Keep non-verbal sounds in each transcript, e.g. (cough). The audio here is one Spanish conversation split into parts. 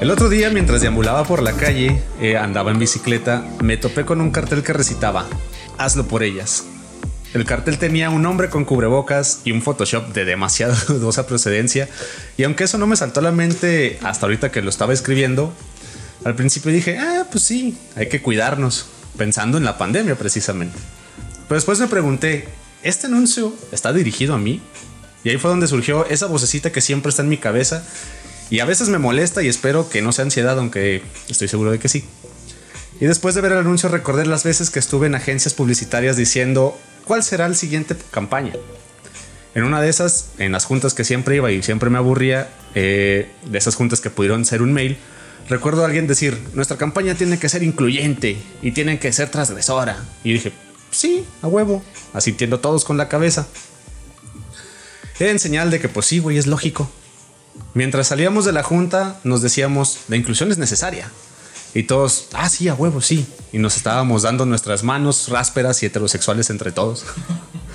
El otro día, mientras deambulaba por la calle, eh, andaba en bicicleta, me topé con un cartel que recitaba, hazlo por ellas. El cartel tenía un hombre con cubrebocas y un Photoshop de demasiado (laughs) dudosa procedencia, y aunque eso no me saltó a la mente hasta ahorita que lo estaba escribiendo, al principio dije, ah, pues sí, hay que cuidarnos, pensando en la pandemia precisamente. Pero después me pregunté, ¿este anuncio está dirigido a mí? Y ahí fue donde surgió esa vocecita que siempre está en mi cabeza y a veces me molesta y espero que no sea ansiedad, aunque estoy seguro de que sí. Y después de ver el anuncio recordé las veces que estuve en agencias publicitarias diciendo cuál será la siguiente campaña. En una de esas, en las juntas que siempre iba y siempre me aburría, eh, de esas juntas que pudieron ser un mail, recuerdo a alguien decir, nuestra campaña tiene que ser incluyente y tiene que ser transgresora. Y dije, sí, a huevo, asintiendo todos con la cabeza. En señal de que pues sí, güey, es lógico. Mientras salíamos de la junta, nos decíamos, la inclusión es necesaria. Y todos, ah, sí, a huevo, sí. Y nos estábamos dando nuestras manos rásperas y heterosexuales entre todos.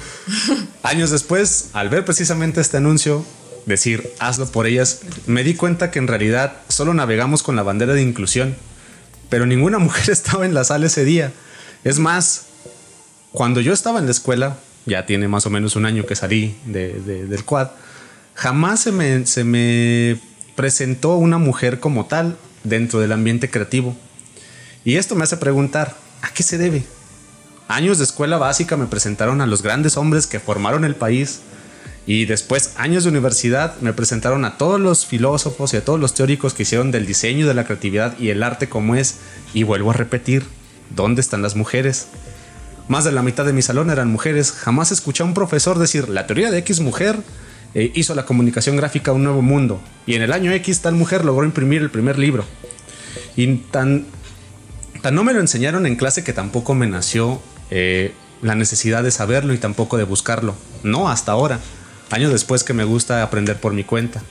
(laughs) Años después, al ver precisamente este anuncio, decir, hazlo por ellas, me di cuenta que en realidad solo navegamos con la bandera de inclusión, pero ninguna (laughs) mujer estaba en la sala ese día. Es más, cuando yo estaba en la escuela, ya tiene más o menos un año que salí del quad, jamás se me, se me presentó una mujer como tal dentro del ambiente creativo. Y esto me hace preguntar, ¿a qué se debe? Años de escuela básica me presentaron a los grandes hombres que formaron el país y después años de universidad me presentaron a todos los filósofos y a todos los teóricos que hicieron del diseño, de la creatividad y el arte como es. Y vuelvo a repetir, ¿dónde están las mujeres? Más de la mitad de mi salón eran mujeres. Jamás escuché a un profesor decir, la teoría de X mujer eh, hizo la comunicación gráfica un nuevo mundo. Y en el año X tal mujer logró imprimir el primer libro. Y tan, tan no me lo enseñaron en clase que tampoco me nació eh, la necesidad de saberlo y tampoco de buscarlo. No hasta ahora, años después que me gusta aprender por mi cuenta.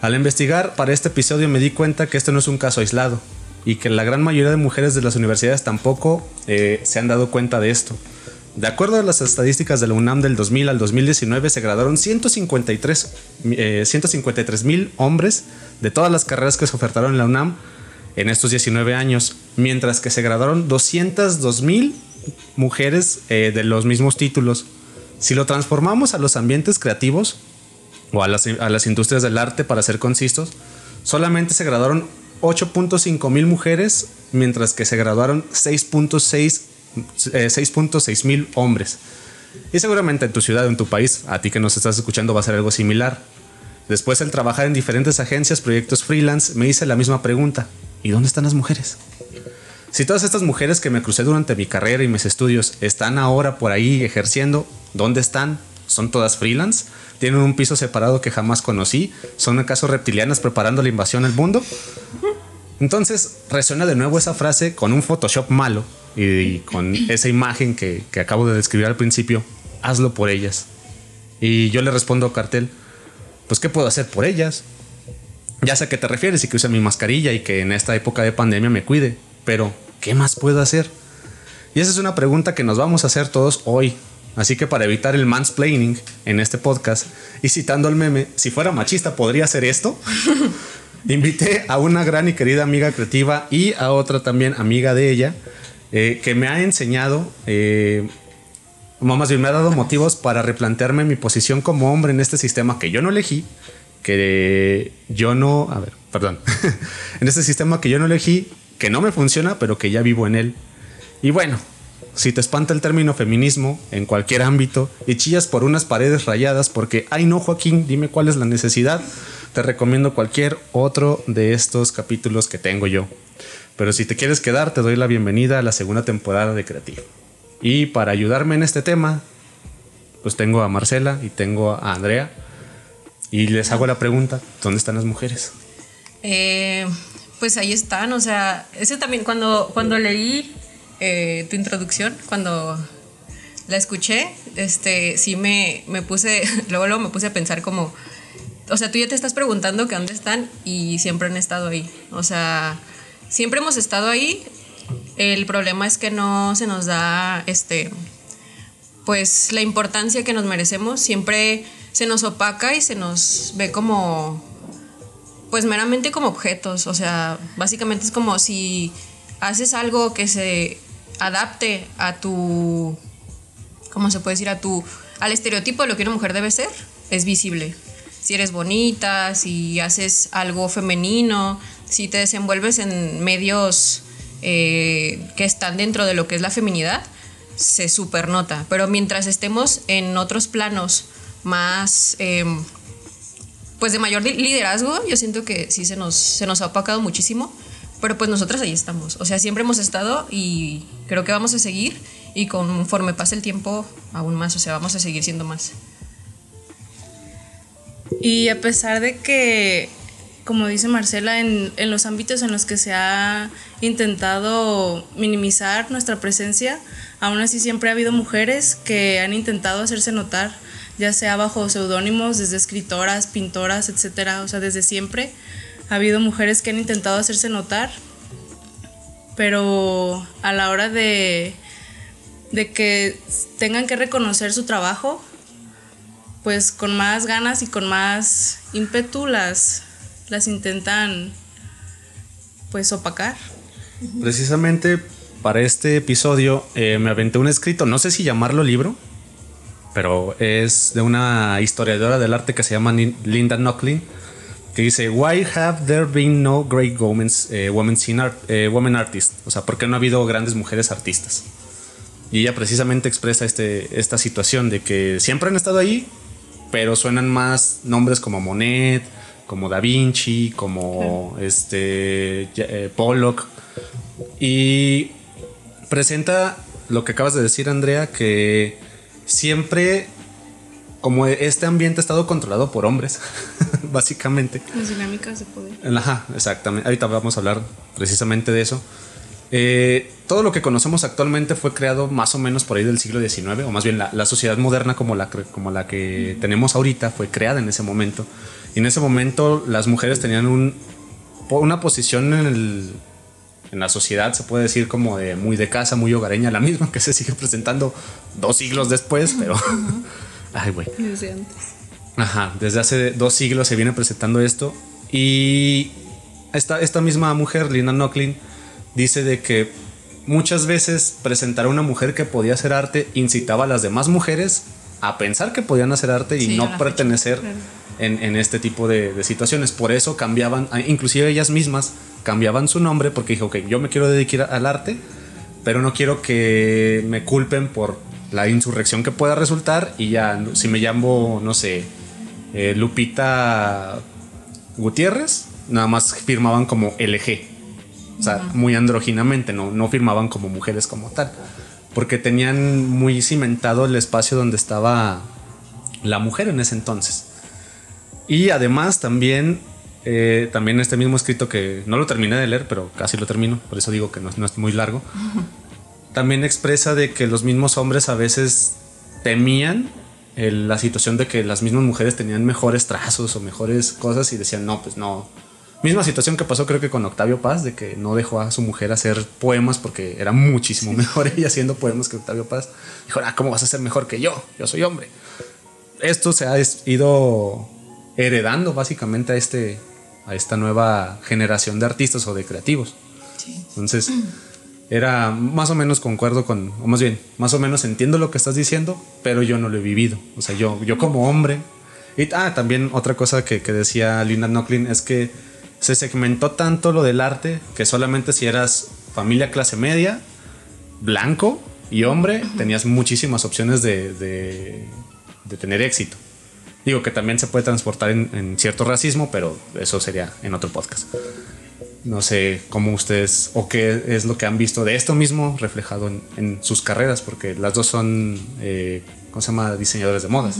Al investigar para este episodio me di cuenta que este no es un caso aislado y que la gran mayoría de mujeres de las universidades tampoco eh, se han dado cuenta de esto. De acuerdo a las estadísticas de la UNAM del 2000 al 2019, se graduaron 153 eh, mil hombres de todas las carreras que se ofertaron en la UNAM en estos 19 años, mientras que se graduaron 202 mil mujeres eh, de los mismos títulos. Si lo transformamos a los ambientes creativos o a las, industrias del arte, para ser concisos, solamente se graduaron 8.5 mil mujeres, mientras que se graduaron 6.6 6.6 eh, mil hombres. Y seguramente en tu ciudad o en tu país, a ti que nos estás escuchando, va a ser algo similar. Después, al trabajar en diferentes agencias, proyectos freelance, me hice la misma pregunta. ¿Y dónde están las mujeres? Si todas estas mujeres que me crucé durante mi carrera y mis estudios están ahora por ahí ejerciendo, ¿dónde están? ¿Son todas freelance? ¿Tienen un piso separado que jamás conocí? ¿Son acaso reptilianas preparando la invasión al mundo? Entonces resuena de nuevo esa frase con un Photoshop malo y, con esa imagen que, acabo de describir al principio, hazlo por ellas. Y yo le respondo a Cartel, pues ¿qué puedo hacer por ellas? Ya sé a qué te refieres y que use mi mascarilla y que en esta época de pandemia me cuide, pero ¿qué más puedo hacer? Y esa es una pregunta que nos vamos a hacer todos hoy. Así que para evitar el mansplaining en este podcast y citando al meme, si fuera machista, ¿podría hacer esto? (laughs) Invité a una gran y querida amiga creativa y a otra también amiga de ella, eh, que me ha enseñado, eh, más bien me ha dado motivos para replantearme mi posición como hombre en este sistema que yo no elegí, que yo no, a ver, perdón, (laughs) en este sistema que yo no elegí, que no me funciona, pero que ya vivo en él. Y bueno, si te espanta el término feminismo en cualquier ámbito y chillas por unas paredes rayadas porque, ay no, Joaquín, dime cuál es la necesidad, te recomiendo cualquier otro de estos capítulos que tengo yo. Pero si te quieres quedar, te doy la bienvenida a la segunda temporada de Creativo. Y para ayudarme en este tema, pues tengo a Marcela y tengo a Andrea. Y les hago la pregunta, ¿dónde están las mujeres? Eh, pues ahí están, o sea, ese también cuando, cuando leí eh, tu introducción, cuando la escuché, este, sí me, me puse, (laughs) luego, luego me puse a pensar como, o sea, tú ya te estás preguntando que dónde están y siempre han estado ahí, o sea siempre hemos estado ahí. El problema es que no se nos da este pues la importancia que nos merecemos, siempre se nos opaca y se nos ve como pues meramente como objetos, o sea, básicamente es como si haces algo que se adapte a tu, ¿cómo se puede decir? A tu, al estereotipo de lo que una mujer debe ser, es visible. Si eres bonita, si haces algo femenino, si te desenvuelves en medios eh, que están dentro de lo que es la feminidad, se supernota. Pero mientras estemos en otros planos más, em, pues de mayor liderazgo, yo siento que sí se nos, se nos ha opacado muchísimo. Pero pues nosotras ahí estamos. O sea, siempre hemos estado y creo que vamos a seguir. Y conforme pase el tiempo, aún más. O sea, vamos a seguir siendo más. Y a pesar de que, como dice Marcela, en, en los ámbitos en los que se ha intentado minimizar nuestra presencia, aún así siempre ha habido mujeres que han intentado hacerse notar, ya sea bajo seudónimos, desde escritoras, pintoras, etcétera, o sea, desde siempre ha habido mujeres que han intentado hacerse notar, pero a la hora de, de que tengan que reconocer su trabajo, pues con más ganas y con más ímpetu las, las intentan pues opacar. Precisamente para este episodio eh, me aventé un escrito, no sé si llamarlo libro, pero es de una historiadora del arte que se llama Linda Knocklin que dice, Why have there been no great women, eh, art, eh, women artists? O sea, ¿por qué no ha habido grandes mujeres artistas? Y ella precisamente expresa este, esta situación de que siempre han estado ahí, pero suenan más nombres como Monet, como Da Vinci, como este, eh, Pollock. Y presenta lo que acabas de decir, Andrea, que siempre como este ambiente ha estado controlado por hombres, (laughs) básicamente. Las dinámicas de poder. Ajá, exactamente. Ahorita vamos a hablar precisamente de eso. Eh, todo lo que conocemos actualmente fue creado más o menos por ahí del siglo XIX, o más bien la, sociedad moderna como la, como la que tenemos ahorita fue creada en ese momento. Y en ese momento las mujeres tenían un, una posición en, el, en la sociedad, se puede decir como de muy de casa, muy hogareña, la misma que se sigue presentando dos siglos después, pero... (laughs) Ay, güey. Desde antes. Ajá, desde hace dos siglos se viene presentando esto. Y esta, esta misma mujer, Lina Knocklin, dice de que muchas veces presentar a una mujer que podía hacer arte incitaba a las demás mujeres a pensar que podían hacer arte y no pertenecer en, este tipo de, situaciones. Por eso cambiaban, inclusive ellas mismas cambiaban su nombre porque dijo, ok, yo me quiero dedicar al arte, pero no quiero que me culpen por la insurrección que pueda resultar y ya, si me llamo, no sé, eh, Lupita Gutiérrez, nada más firmaban como LG. O sea, muy andróginamente, no, no firmaban como mujeres como tal. Porque tenían muy cimentado el espacio donde estaba la mujer en ese entonces. Y además también, eh, también este mismo escrito que no lo terminé de leer, pero casi lo termino, por eso digo que no, no es muy largo también expresa de que los mismos hombres a veces temían la situación de que las mismas mujeres tenían mejores trazos o mejores cosas y decían, no, pues no. Misma situación que pasó creo que con Octavio Paz, de que no dejó a su mujer hacer poemas porque era muchísimo mejor (laughs) ella haciendo poemas que Octavio Paz. Dijo, ah, ¿cómo vas a ser mejor que yo? Yo soy hombre. Esto se ha ido heredando básicamente a, este, a esta nueva generación de artistas o de creativos. Entonces era más o menos concuerdo con, o más bien, más o menos entiendo lo que estás diciendo, pero yo no lo he vivido. O sea, yo, yo como hombre. Y ah, también otra cosa que, que decía Linda Knocklin es que se segmentó tanto lo del arte que solamente si eras familia clase media, blanco y hombre, tenías muchísimas opciones de, de, de, tener éxito. Digo que también se puede transportar en, en cierto racismo, pero eso sería en otro podcast. No sé cómo ustedes o qué es lo que han visto de esto mismo reflejado en, sus carreras, porque las dos son, eh, ¿cómo se llama? Diseñadores de modas.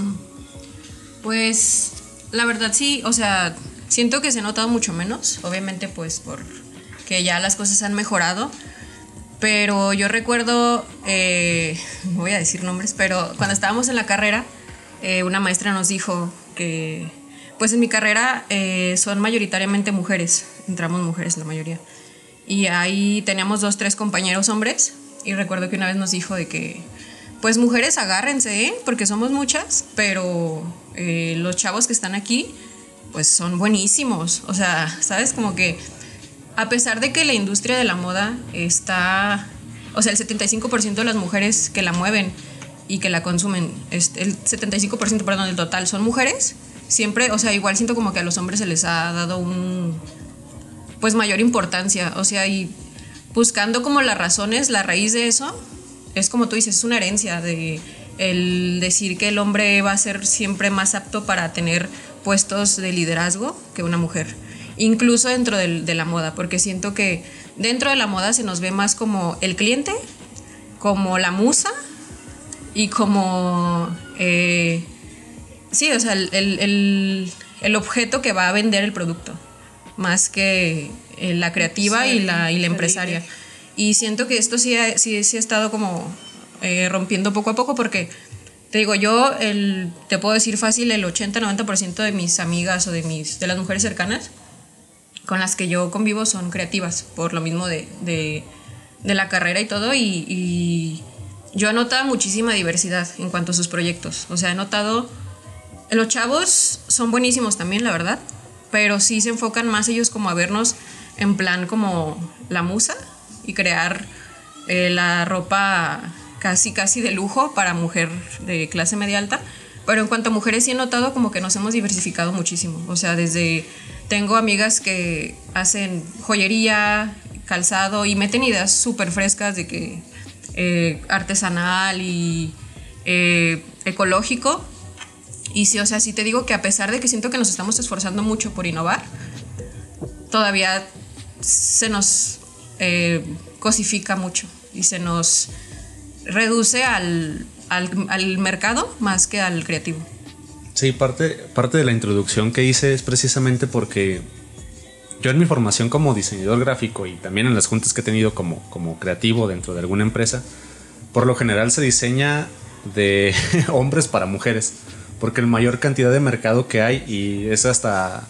Pues la verdad sí, o sea, siento que se ha notado mucho menos, obviamente pues por que ya las cosas han mejorado, pero yo recuerdo, eh, no voy a decir nombres, pero cuando estábamos en la carrera, eh, una maestra nos dijo que pues en mi carrera eh, son mayoritariamente mujeres, entramos mujeres la mayoría. Y ahí teníamos dos, tres compañeros hombres y recuerdo que una vez nos dijo de que, pues mujeres agárrense, porque somos muchas, pero los chavos que están aquí, pues son buenísimos. O sea, ¿sabes? Como que a pesar de que la industria de la moda está, o sea, el 75% de las mujeres que la mueven y que la consumen, el 75% perdón, del total son mujeres, siempre, o sea, igual siento como que a los hombres se les ha dado un, pues mayor importancia, o sea, y buscando como las razones, la raíz de eso, es como tú dices, es una herencia de el decir que el hombre va a ser siempre más apto para tener puestos de liderazgo que una mujer, incluso dentro de la moda, porque siento que dentro de la moda se nos ve más como el cliente, como la musa y como, eh, sí, o sea, el, objeto que va a vender el producto, más que eh, la creativa y, la, y la empresaria. Y siento que esto sí ha, sí, sí ha estado como eh, rompiendo poco a poco porque, te digo, yo el, te puedo decir fácil, el 80-90% de mis amigas o de, mis, de las mujeres cercanas con las que yo convivo son creativas, por lo mismo de, de, de la carrera y todo. Y, y, yo he notado muchísima diversidad en cuanto a sus proyectos. O sea, he notado... Los chavos son buenísimos también, la verdad, pero sí se enfocan más ellos como a vernos en plan como la musa y crear eh, la ropa casi casi de lujo para mujer de clase media alta. Pero en cuanto a mujeres sí he notado como que nos hemos diversificado muchísimo. O sea, desde tengo amigas que hacen joyería, calzado y meten ideas súper frescas de que eh, artesanal y eh, ecológico. Y sí, o sea, sí te digo que a pesar de que siento que nos estamos esforzando mucho por innovar, todavía se nos eh, cosifica mucho y se nos reduce al, al, mercado más que al creativo. Sí, parte, parte de la introducción que hice es precisamente porque yo en mi formación como diseñador gráfico y también en las juntas que he tenido como, como creativo dentro de alguna empresa, por lo general se diseña de (laughs) hombres para mujeres, porque el mayor cantidad de mercado que hay y es hasta,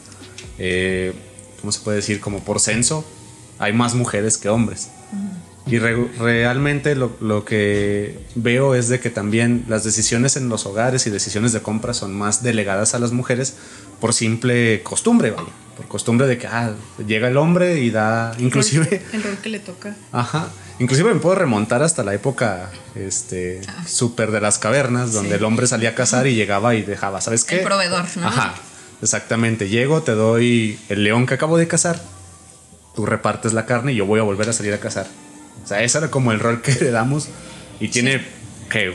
eh, ¿cómo se puede decir? Como por censo, hay más mujeres que hombres. Y realmente lo, lo, que veo es de que también las decisiones en los hogares y decisiones de compra son más delegadas a las mujeres por simple costumbre, vaya. Por costumbre de que ah, llega el hombre y da inclusive... El rol que le toca. Ajá. Inclusive me puedo remontar hasta la época este, ah. súper de las cavernas, donde el hombre salía a cazar y llegaba y dejaba, ¿sabes qué? El proveedor, ¿no? Ajá. Exactamente. Llego, te doy el león que acabo de cazar tú repartes la carne y yo voy a volver a salir a cazar. O sea, ese era como el rol que (laughs) le damos y tiene que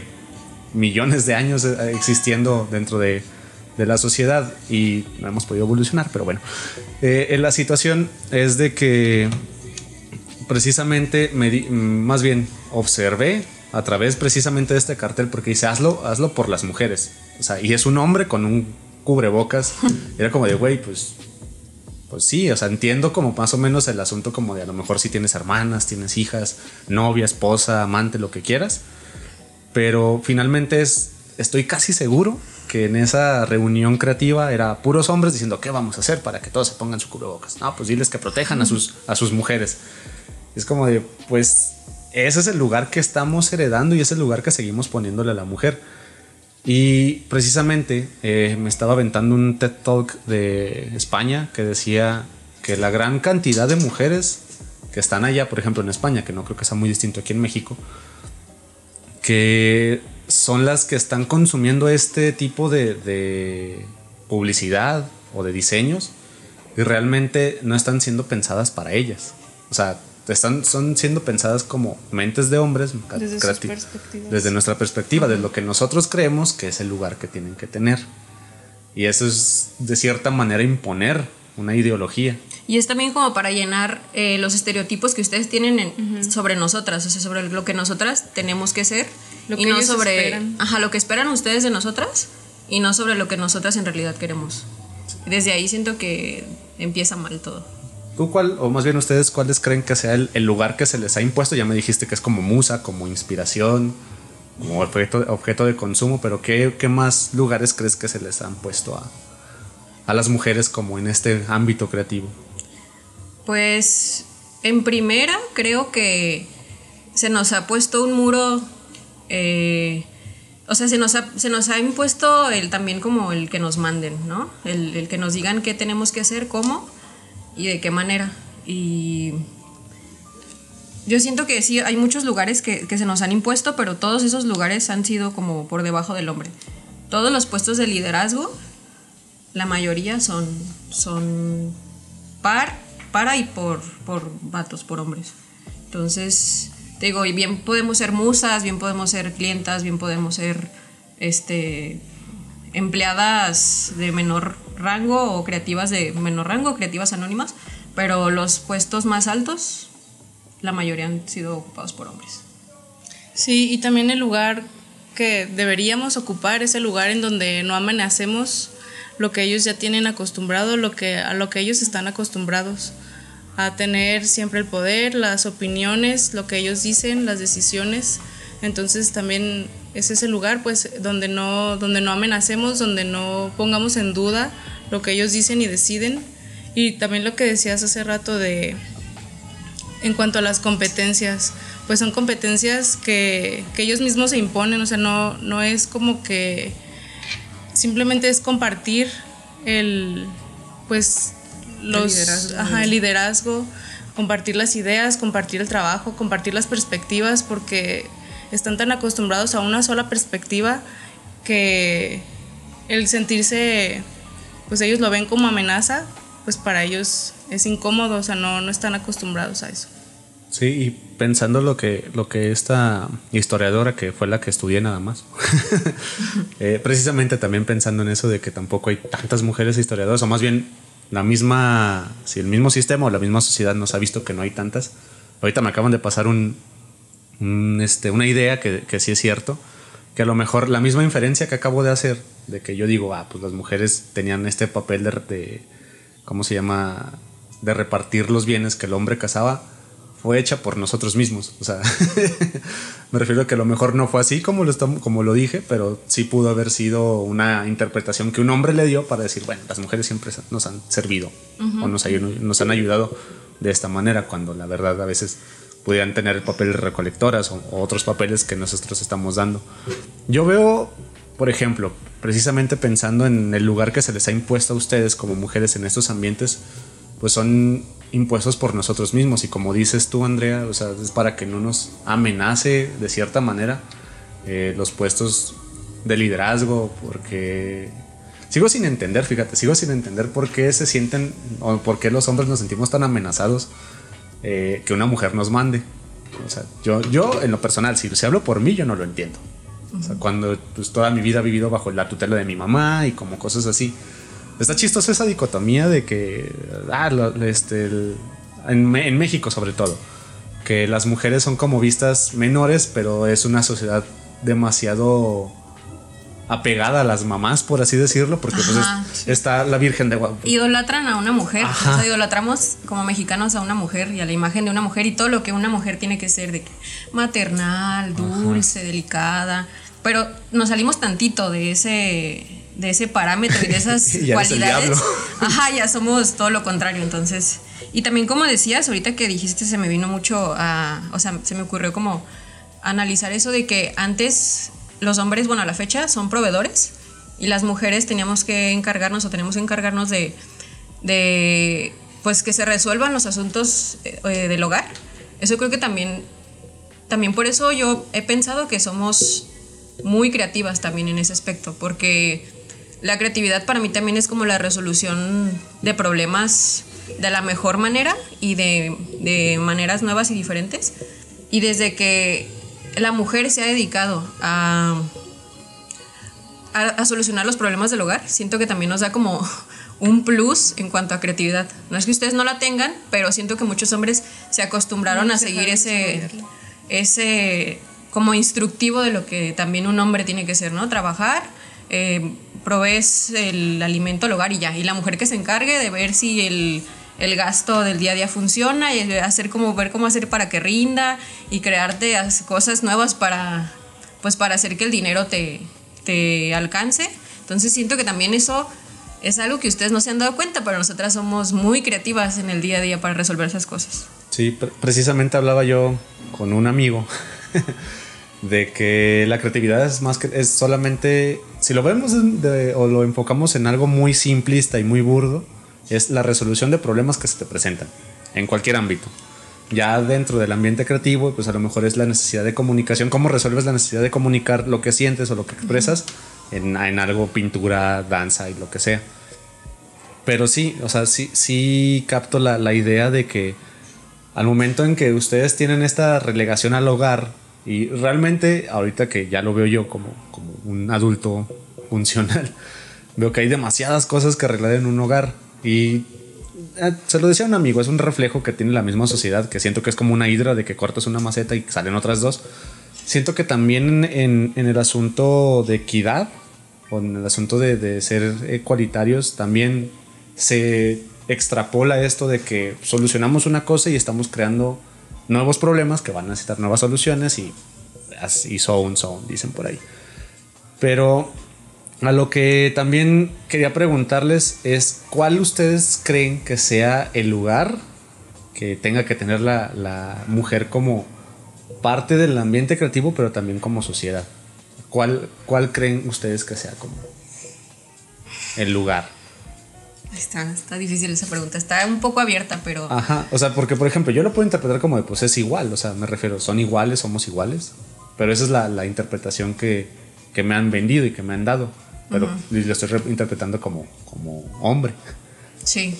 millones de años eh, existiendo dentro de, de, la sociedad y no hemos podido evolucionar, pero bueno. Eh, la situación es de que precisamente, me más bien observé a través precisamente de este cartel porque dice, hazlo, hazlo por las mujeres. O sea, y es un hombre con un cubrebocas. (laughs) Era como de, güey, pues pues sí, o sea, entiendo como más o menos el asunto como de a lo mejor si tienes hermanas, tienes hijas, novia, esposa, amante, lo que quieras. Pero finalmente es, estoy casi seguro que en esa reunión creativa era puros hombres diciendo qué vamos a hacer para que todos se pongan su cubrebocas. No, pues diles que protejan a sus, a sus mujeres. Es como de, pues ese es el lugar que estamos heredando y es el lugar que seguimos poniéndole a la mujer y precisamente eh, me estaba aventando un TED Talk de España que decía que la gran cantidad de mujeres que están allá, por ejemplo en España, que no creo que sea muy distinto aquí en México, que son las que están consumiendo este tipo de, de publicidad o de diseños y realmente no están siendo pensadas para ellas. O sea, están, son siendo pensadas como mentes de hombres desde, desde nuestra perspectiva, de lo que nosotros creemos que es el lugar que tienen que tener. Y eso es de cierta manera imponer una ideología. Y es también como para llenar eh, los estereotipos que ustedes tienen sobre nosotras, o sea, sobre lo que nosotras tenemos que ser. Lo que y no sobre Ajá, lo que esperan ustedes de nosotras y no sobre lo que nosotras en realidad queremos. Desde ahí siento que empieza mal todo. ¿Tú cuál, o más bien ustedes, cuáles creen que sea el, lugar que se les ha impuesto? Ya me dijiste que es como musa, como inspiración, como objeto, objeto de consumo, pero ¿qué, ¿qué, más lugares crees que se les han puesto a, a las mujeres como en este ámbito creativo? Pues en primera creo que se nos ha puesto un muro, eh, o sea, se nos ha, se nos ha impuesto el, también como el que nos manden, ¿no? El, el que nos digan qué tenemos que hacer, cómo y de qué manera. Y yo siento que sí, hay muchos lugares que, que, se nos han impuesto, pero todos esos lugares han sido como por debajo del hombre. Todos los puestos de liderazgo, la mayoría son, son par, para y por, por vatos, por hombres. Entonces, digo, y bien podemos ser musas, bien podemos ser clientas, bien podemos ser este, empleadas de menor rango o creativas de menor rango, creativas anónimas, pero los puestos más altos, la mayoría han sido ocupados por hombres. Sí, y también el lugar que deberíamos ocupar es el lugar en donde no amenacemos lo que ellos ya tienen acostumbrado, lo que, a lo que ellos están acostumbrados a tener siempre el poder, las opiniones, lo que ellos dicen, las decisiones. Entonces también es ese lugar pues donde no, donde no amenacemos, donde no pongamos en duda lo que ellos dicen y deciden. Y también lo que decías hace rato de en cuanto a las competencias, pues son competencias que, que ellos mismos se imponen, o sea, no, no es como que simplemente es compartir el pues los, el liderazgo. Ajá, el liderazgo, compartir las ideas, compartir el trabajo, compartir las perspectivas, porque están tan acostumbrados a una sola perspectiva que el sentirse, pues ellos lo ven como amenaza, pues para ellos es incómodo, o sea, no, no están acostumbrados a eso. Sí, y pensando lo que, lo que esta historiadora, que fue la que estudié nada más, (laughs) eh, precisamente también pensando en eso de que tampoco hay tantas mujeres historiadoras, o más bien la misma, si el mismo sistema o la misma sociedad nos ha visto que no hay tantas. Ahorita me acaban de pasar un, este, una idea que, que, sí es cierto, que a lo mejor la misma inferencia que acabo de hacer, de que yo digo, ah, pues las mujeres tenían este papel de, de ¿cómo se llama?, de repartir los bienes que el hombre cazaba, fue hecha por nosotros mismos. O sea, (laughs) me refiero a que a lo mejor no fue así como lo, como lo dije, pero sí pudo haber sido una interpretación que un hombre le dio para decir, bueno, las mujeres siempre nos han servido o nos, nos, han ayudado de esta manera, cuando la verdad a veces pudieran tener el papel de recolectoras o, o otros papeles que nosotros estamos dando. Yo veo, por ejemplo, precisamente pensando en el lugar que se les ha impuesto a ustedes como mujeres en estos ambientes, pues son impuestos por nosotros mismos. Y como dices tú, Andrea, o sea, es para que no nos amenace de cierta manera eh, los puestos de liderazgo, porque sigo sin entender, fíjate, sigo sin entender por qué se sienten o por qué los hombres nos sentimos tan amenazados eh, que una mujer nos mande. O sea, yo, yo en lo personal, si se hablo por mí, yo no lo entiendo. O sea, cuando pues, toda mi vida he vivido bajo la tutela de mi mamá y como cosas así. Está chistosa esa dicotomía de que, ah, este, en, en, México sobre todo, que las mujeres son como vistas menores, pero es una sociedad demasiado apegada a las mamás, por así decirlo, porque pues está la Virgen de Guadalupe. Idolatran a una mujer, o sea, idolatramos como mexicanos a una mujer y a la imagen de una mujer y todo lo que una mujer tiene que ser, de maternal, dulce, delicada, pero nos salimos tantito de ese de ese parámetro y de esas (laughs) cualidades, ajá, ya somos todo lo contrario, entonces. Y también como decías, ahorita que dijiste se me vino mucho a, o sea, se me ocurrió como analizar eso de que antes los hombres, bueno, a la fecha son proveedores y las mujeres teníamos que encargarnos o tenemos que encargarnos de, de pues que se resuelvan los asuntos eh, del hogar. Eso creo que también, también por eso yo he pensado que somos muy creativas también en ese aspecto, porque la creatividad para mí también es como la resolución de problemas de la mejor manera y de, maneras nuevas y diferentes. Y desde que la mujer se ha dedicado a, a, solucionar los problemas del hogar, siento que también nos da como (laughs) un plus en cuanto a creatividad. No es que ustedes no la tengan, pero siento que muchos hombres se acostumbraron a seguir ese, ese como instructivo de lo que también un hombre tiene que ser, ¿no? Trabajar, eh, provees el alimento al hogar y ya. Y la mujer que se encargue de ver si el, el gasto del día a día funciona y hacer como ver cómo hacer para que rinda y crearte cosas nuevas para pues para hacer que el dinero te, te alcance. Entonces siento que también eso es algo que ustedes no se han dado cuenta, pero nosotras somos muy creativas en el día a día para resolver esas cosas. Sí, precisamente hablaba yo con un amigo (laughs) de que la creatividad es más que es solamente si lo vemos o lo enfocamos en algo muy simplista y muy burdo es la resolución de problemas que se te presentan en cualquier ámbito. Ya dentro del ambiente creativo pues a lo mejor es la necesidad de comunicación. Cómo resuelves la necesidad de comunicar lo que sientes o lo que expresas en, en, algo pintura danza y lo que sea. Pero sí o sea sí sí capto la, la idea de que al momento en que ustedes tienen esta relegación al hogar y realmente, ahorita que ya lo veo yo como, como un adulto funcional, (laughs) veo que hay demasiadas cosas que arreglar en un hogar. Y eh, se lo decía un amigo, es un reflejo que tiene la misma sociedad, que siento que es como una hidra de que cortas una maceta y salen otras dos. Siento que también en, en el asunto de equidad, o en el asunto de, de ser ecualitarios, también se extrapola esto de que solucionamos una cosa y estamos creando nuevos problemas que van a necesitar nuevas soluciones y, y so on, so dicen por ahí. Pero a lo que también quería preguntarles es cuál ustedes creen que sea el lugar que tenga que tener la, la mujer como parte del ambiente creativo, pero también como sociedad. ¿Cuál, ¿Cuál creen ustedes que sea como el lugar? Está, está difícil esa pregunta, está un poco abierta, pero... Ajá, o sea, porque por ejemplo yo lo puedo interpretar como de pues es igual, o sea, me refiero, son iguales, somos iguales, pero esa es la, la interpretación que, que, me han vendido y que me han dado, pero lo estoy interpretando como, como hombre. Sí.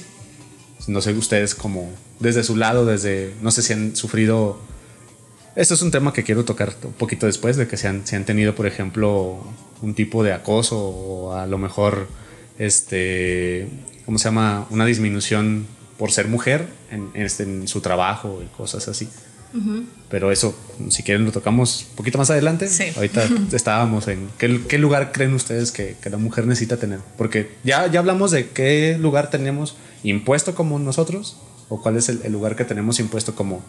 No sé ustedes como desde su lado, desde, no sé si han sufrido... Esto es un tema que quiero tocar un poquito después, de que se han, se han tenido, por ejemplo, un tipo de acoso o a lo mejor este ¿cómo se llama? Una disminución por ser mujer en, este, en su trabajo y cosas así. Pero eso, si quieren, lo tocamos un poquito más adelante. Sí. Ahorita (laughs) estábamos en ¿qué, qué lugar creen ustedes que, que, la mujer necesita tener. Porque ya, ya hablamos de qué lugar tenemos impuesto como nosotros o cuál es el, el lugar que tenemos impuesto como,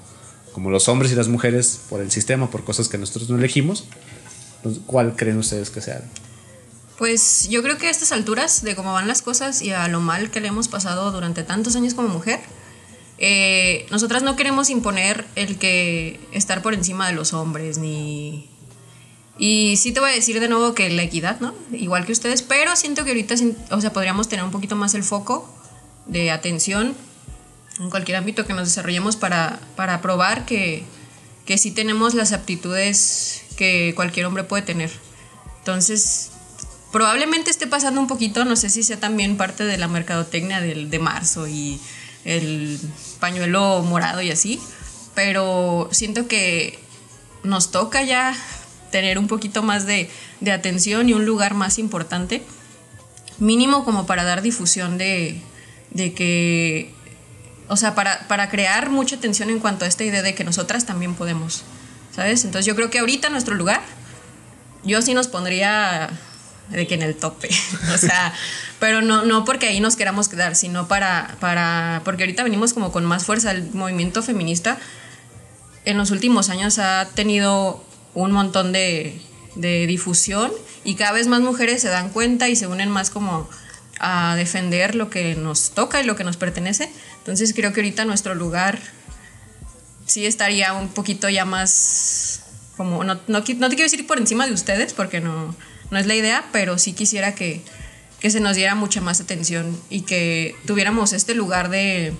como los hombres y las mujeres por el sistema, por cosas que nosotros no elegimos. ¿Cuál creen ustedes que sea? Pues yo creo que a estas alturas de cómo van las cosas y a lo mal que le hemos pasado durante tantos años como mujer, eh, nosotras no queremos imponer el que estar por encima de los hombres, ni... Y sí te voy a decir de nuevo que la equidad, ¿no? Igual que ustedes, pero siento que ahorita, o sea, podríamos tener un poquito más el foco de atención en cualquier ámbito que nos desarrollemos para, para probar que, que sí tenemos las aptitudes que cualquier hombre puede tener. Entonces, probablemente esté pasando un poquito, no sé si sea también parte de la mercadotecnia del, de marzo y el pañuelo morado y así, pero siento que nos toca ya tener un poquito más de, de atención y un lugar más importante, mínimo como para dar difusión de, de que, o sea, para, para crear mucha atención en cuanto a esta idea de que nosotras también podemos, ¿sabes? Entonces yo creo que ahorita nuestro lugar, yo sí nos pondría de que en el tope. (laughs) o sea, pero no, no porque ahí nos queramos quedar, sino para, para, porque ahorita venimos como con más fuerza. El movimiento feminista en los últimos años ha tenido un montón de, de difusión y cada vez más mujeres se dan cuenta y se unen más como a defender lo que nos toca y lo que nos pertenece. Entonces creo que ahorita nuestro lugar sí estaría un poquito ya más como, no, no, no te quiero decir por encima de ustedes, porque no, no es la idea, pero sí quisiera que, que se nos diera mucha más atención y que tuviéramos este lugar de,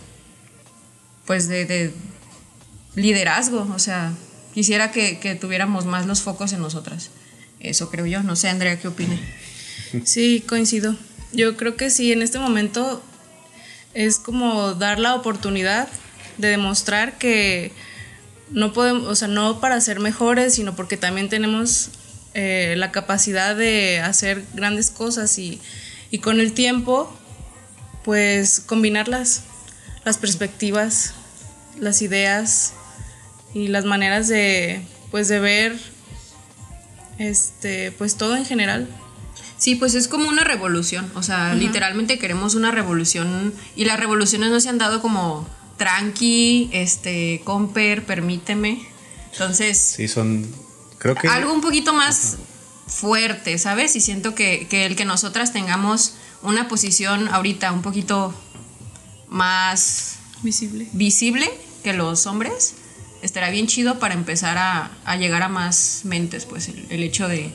pues de, liderazgo, o sea, quisiera que, que, tuviéramos más los focos en nosotras. Eso creo yo, no sé, Andrea, ¿qué opina? Sí, coincido. Yo creo que sí, en este momento es como dar la oportunidad de demostrar que no podemos, o sea, no para ser mejores, sino porque también tenemos eh, la capacidad de hacer grandes cosas y, y, con el tiempo, pues combinar las, las perspectivas, las ideas y las maneras de, pues, de ver este, pues todo en general. Sí, pues es como una revolución, o sea, literalmente queremos una revolución y las revoluciones no se han dado como tranqui, este, comper, permíteme. Entonces, sí, son algo un poquito más fuerte, ¿sabes? Y siento que, el que nosotras tengamos una posición ahorita un poquito más visible, visible que los hombres, estará bien chido para empezar a, a llegar a más mentes, pues el, el hecho de,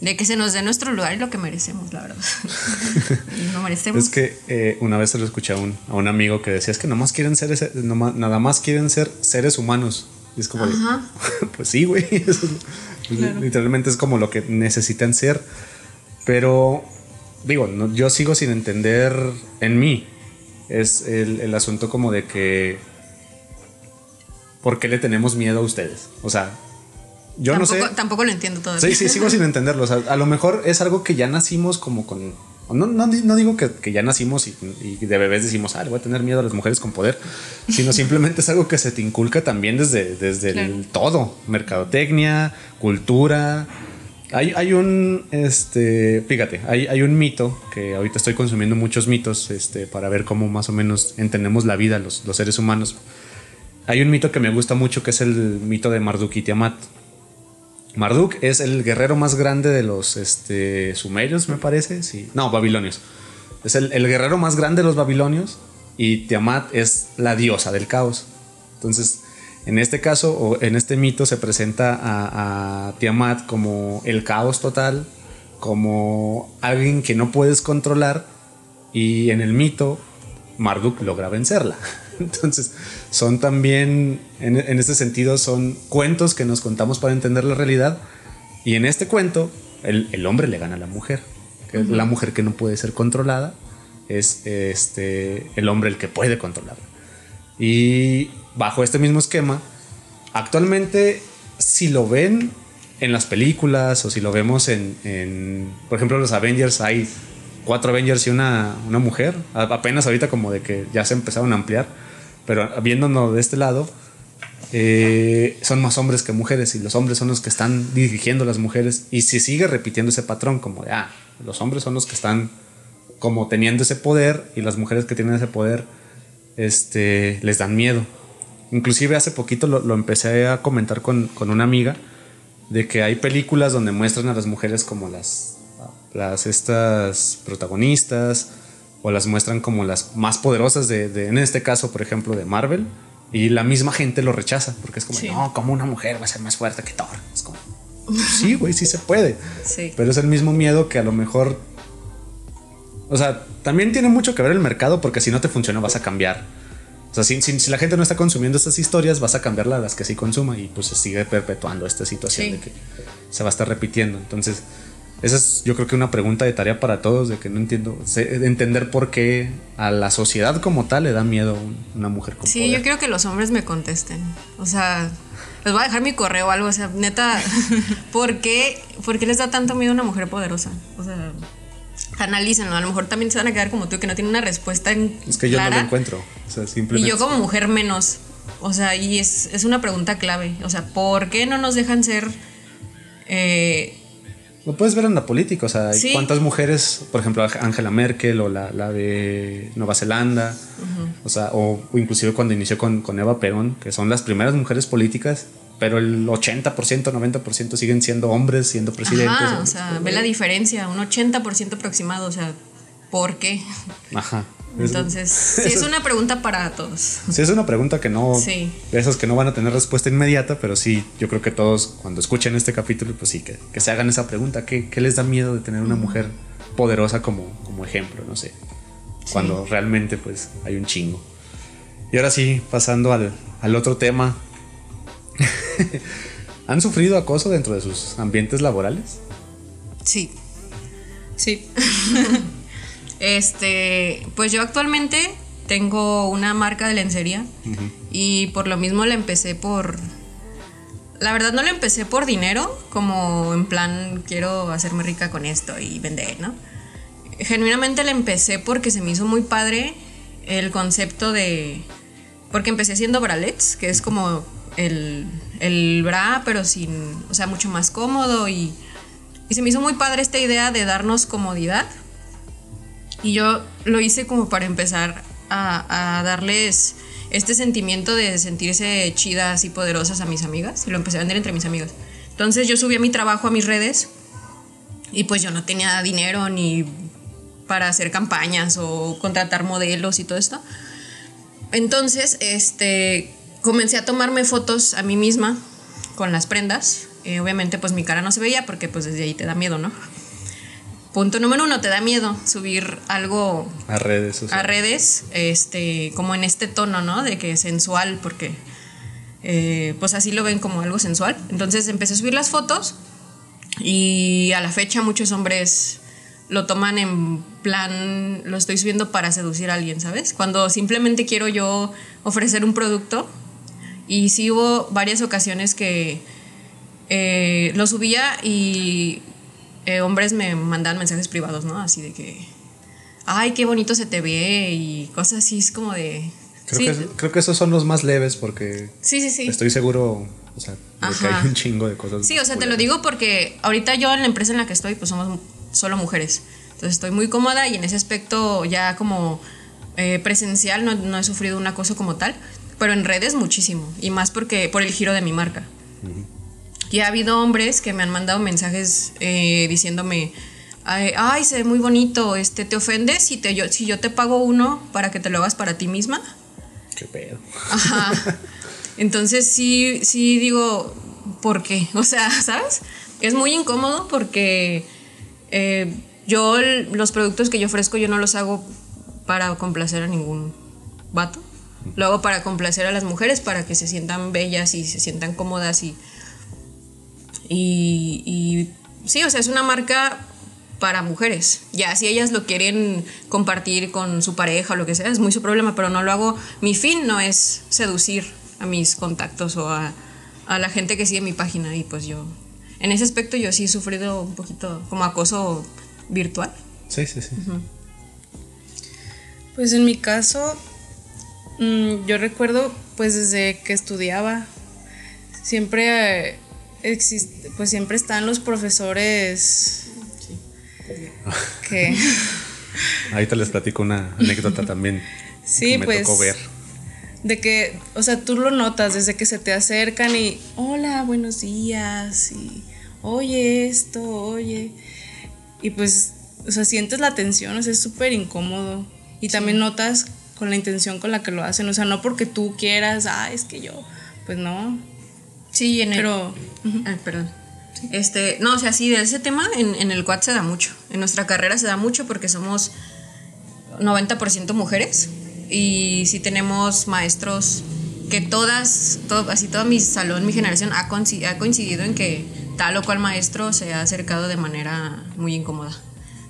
de que se nos dé nuestro lugar y lo que merecemos, la verdad. (laughs) no merecemos. Es que eh, una vez se lo escuché a un, a un amigo que decía, es que nomás quieren ser, ese- nomás- nada más quieren ser seres humanos. Y es como, de, (laughs) pues sí, güey. (laughs) Literalmente es como lo que necesitan ser. Pero, digo, no- yo sigo sin entender en mí. Es el, el asunto como de que... ¿Por qué le tenemos miedo a ustedes? O sea, yo tampoco, no sé... Tampoco lo entiendo todavía. Sí, sí, sigo sin (laughs) entenderlo. O sea, a lo mejor es algo que ya nacimos como con. No, no, no digo que, que ya nacimos y, y de bebés decimos, ah, le voy a tener miedo a las mujeres con poder, sino simplemente es algo que se te inculca también desde, desde Claro. el todo: mercadotecnia, cultura. Hay, hay un, este, fíjate, hay, hay un mito que ahorita estoy consumiendo muchos mitos este, para ver cómo más o menos entendemos la vida los, los seres humanos. Hay un mito que me gusta mucho que es el mito de Marduk y Tiamat. Marduk es el guerrero más grande de los este, sumerios, me parece. Sí. No, babilonios. Es el, guerrero más grande de los babilonios y Tiamat es la diosa del caos. Entonces, en este caso, o en este mito, se presenta a, a Tiamat como el caos total, como alguien que no puedes controlar y en el mito Marduk logra vencerla. (laughs) Entonces, son también, en, en este sentido, son cuentos que nos contamos para entender la realidad. Y en este cuento, el, el hombre le gana a la mujer. La mujer que no puede ser controlada es este, el hombre el que puede controlarla. Y bajo este mismo esquema, actualmente, si lo ven en las películas o si lo vemos en, en, por ejemplo, los Avengers, hay cuatro Avengers y una, una mujer. Apenas ahorita como de que ya se empezaron a ampliar. Pero viéndonos de este lado, eh, son más hombres que mujeres y los hombres son los que están dirigiendo a las mujeres. Y se sigue repitiendo ese patrón como de, ah, los hombres son los que están como teniendo ese poder y las mujeres que tienen ese poder este, les dan miedo. Inclusive hace poquito lo, lo empecé a comentar con, con una amiga de que hay películas donde muestran a las mujeres como las, las estas protagonistas o las muestran como las más poderosas de, de- en este caso por ejemplo de Marvel y la misma gente lo rechaza porque es como Sí. no como una mujer va a ser más fuerte que Thor es como (laughs) sí güey sí se puede Sí. pero es el mismo miedo que a lo mejor o sea también tiene mucho que ver el mercado porque si no te funciona vas a cambiar o sea, si, si- si la gente no está consumiendo estas historias, vas a cambiarla a las que sí consuma y pues se sigue perpetuando esta situación Sí. de que se va a estar repitiendo. Entonces, esa es yo creo que una pregunta de tarea para todos, de que no entiendo, entender por qué a la sociedad como tal le da miedo un- una mujer con Sí, poder. yo quiero que los hombres me contesten. O sea, les voy a dejar mi correo o algo. O sea, neta, (laughs) ¿por qué, por qué les da tanto miedo una mujer poderosa? O sea, analícenlo. A lo mejor también se van a quedar como tú, que no tienen una respuesta en Es que yo no lo encuentro. O sea, Y simplemente. yo como mujer menos. O sea, y es, es una pregunta clave. O sea, ¿por qué no nos dejan ser... eh, Lo puedes ver en la política, o sea, hay Sí. cuántas mujeres, por ejemplo, Angela Merkel o la, la de Nueva Zelanda, o sea, o, o inclusive cuando inició con, con Eva Perón, que son las primeras mujeres políticas, pero el 80%, 90% siguen siendo hombres, siendo presidentes. ajá, o sea, ve la diferencia. Un 80% aproximado. O sea, ¿por qué? Ajá. Es- Entonces, sí, es una pregunta para todos. Sí, es una pregunta que no. Sí. De esas que no van a tener respuesta inmediata, pero sí, yo creo que todos, cuando escuchen este capítulo, pues sí, que, que se hagan esa pregunta. ¿Qué, qué les da miedo de tener una mujer poderosa como, como ejemplo? No sé. Cuando realmente, pues, hay un chingo. Y ahora sí, pasando al, al otro tema. (laughs) ¿Han sufrido acoso dentro de sus ambientes laborales? Sí. Sí. (laughs) Este, pues yo actualmente tengo una marca de lencería y por lo mismo la empecé por... La verdad no la empecé por dinero, como en plan quiero hacerme rica con esto y vender, ¿no? Genuinamente la empecé porque se me hizo muy padre el concepto de... Porque empecé haciendo bralets, que es como el, el bra, pero sin... O sea, mucho más cómodo y... Y se me hizo muy padre esta idea de darnos comodidad y yo lo hice como para empezar a, a darles este sentimiento de sentirse chidas y poderosas a mis amigas. Y lo empecé a vender entre mis amigas. Entonces yo subía mi trabajo a mis redes y pues yo no tenía dinero ni para hacer campañas o contratar modelos y todo esto. Entonces, este, comencé a tomarme fotos a mí misma con las prendas. Eh, obviamente pues mi cara no se veía porque pues desde ahí te da miedo, ¿no? Punto número uno, te da miedo subir algo a redes. A redes, este, como en este tono, ¿no? De que sensual, porque eh, pues así lo ven como algo sensual. Entonces empecé a subir las fotos y a la fecha muchos hombres lo toman en plan, lo estoy subiendo para seducir a alguien, ¿sabes? Cuando simplemente quiero yo ofrecer un producto. Y sí hubo varias ocasiones que eh, lo subía y eh, hombres me mandan mensajes privados, ¿no? Así de que, ay, qué bonito se te ve y cosas así, es como de... Creo, que, creo que esos son los más leves porque... Sí, sí, sí. Estoy seguro, o sea, de que hay un chingo de cosas. Sí, o sea, te lo digo porque ahorita yo en la empresa en la que estoy, pues somos solo mujeres. Entonces estoy muy cómoda y en ese aspecto ya como eh, presencial no, no, he sufrido un acoso como tal, pero en redes muchísimo. Y más porque por el giro de mi marca. Y ha habido hombres que me han mandado mensajes eh, diciéndome, ay, se ve muy bonito, este, ¿te ofendes si, te, yo, si yo te pago uno para que te lo hagas para ti misma? Qué pedo. Ajá. (laughs) Entonces sí, sí digo, ¿por qué? (laughs) O sea, ¿sabes? Es muy incómodo porque eh, yo los productos que yo ofrezco yo no los hago para complacer a ningún vato. Lo hago para complacer a las mujeres, para que se sientan bellas y se sientan cómodas y y, sí, o sea, es una marca para mujeres. Ya, si ellas lo quieren compartir con su pareja o lo que sea, es muy su problema, pero no lo hago. Mi fin no es seducir a mis contactos o a, la gente que sigue mi página. Y pues yo, en ese aspecto, yo sí he sufrido un poquito como acoso virtual. Sí, sí, sí. Pues en mi caso, mm, yo recuerdo, pues desde que estudiaba, siempre existe, pues siempre están los profesores que... (laughs) Ahorita les platico una anécdota también. Sí, me pues... Tocó ver. De que, o sea, tú lo notas desde que se te acercan y, hola, buenos días, y, oye esto, oye. Y pues, o sea, sientes la tensión, o sea, es súper incómodo. Y también notas con la intención con la que lo hacen, o sea, no porque tú quieras, ah, es que yo, pues no, Sí, en el. Pero. perdón. Este, no, o sea, sí, de ese tema en, en el quad se da mucho. En nuestra carrera se da mucho porque somos 90% mujeres y sí tenemos maestros que todas, todo, así todo mi salón, mi generación ha coincidido, ha coincidido en que tal o cual maestro se ha acercado de manera muy incómoda.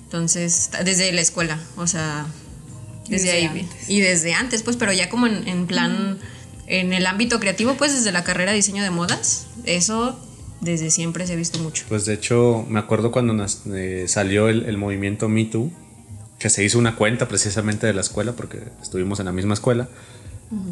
Entonces, desde la escuela, o sea, desde, ahí. Y desde antes, pues, pero ya como en, en plan en el ámbito creativo, pues desde la carrera de diseño de modas, eso desde siempre se ha visto mucho. Pues de hecho, me acuerdo cuando eh, salió el, movimiento Me Too, que se hizo una cuenta precisamente de la escuela, porque estuvimos en la misma escuela,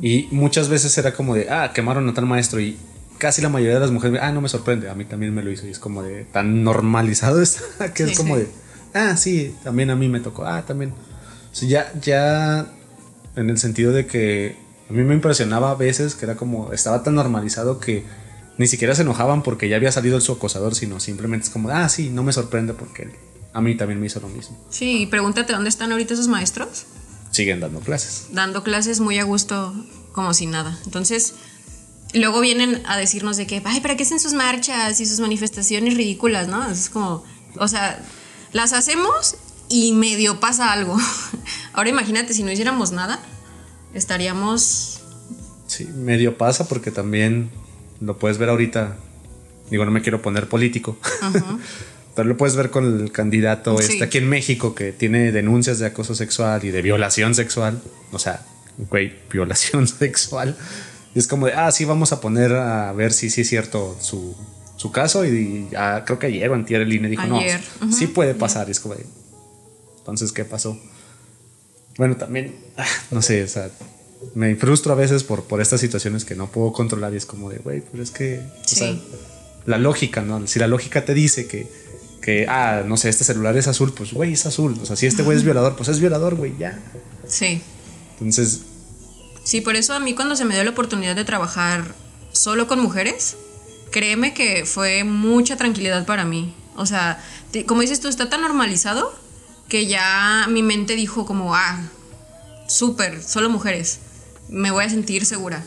y muchas veces era como de, ah, quemaron a tal maestro, y casi la mayoría de las mujeres, ah, no me sorprende, a mí también me lo hizo, y es como de, tan normalizado (laughs) está, que es como de, ah, sí, también a mí me tocó, ah, también. O sea, ya, ya, en el sentido de que a mí me impresionaba a veces que era como, estaba tan normalizado que ni siquiera se enojaban porque ya había salido su acosador, sino simplemente es como, ah, sí, no me sorprende porque a mí también me hizo lo mismo. Sí, y pregúntate dónde están ahorita esos maestros. Siguen dando clases. Dando clases muy a gusto, como si nada. Entonces, luego vienen a decirnos de que, ay, ¿para qué hacen sus marchas y sus manifestaciones ridículas, no? Es como, o sea, las hacemos y medio pasa algo. (laughs) Ahora imagínate si no hiciéramos nada estaríamos... Sí, medio pasa porque también lo puedes ver ahorita, digo, no me quiero poner político, (laughs) pero lo puedes ver con el candidato este aquí en México que tiene denuncias de acoso sexual y de violación sexual, o sea, güey, (laughs) violación sexual. Y es como de, ah, sí, vamos a poner a ver si sí es cierto su, su caso. Y, creo que ayer o antier el INE dijo, no, sí puede pasar. Y es como de, entonces, ¿qué pasó? Bueno, también, (laughs) no sé, o sea, me frustro a veces por, por estas situaciones que no puedo controlar y es como de, güey, pero es que, o sea, la lógica, ¿no? Si la lógica te dice que, que, ah, no sé, este celular es azul, pues, güey, es azul. O sea, si este güey es violador, pues es violador, güey, ya. Sí. Entonces... Sí, por eso a mí cuando se me dio la oportunidad de trabajar solo con mujeres, créeme que fue mucha tranquilidad para mí. O sea, como dices tú, está tan normalizado que ya mi mente dijo como, ah, súper, solo mujeres, me voy a sentir segura.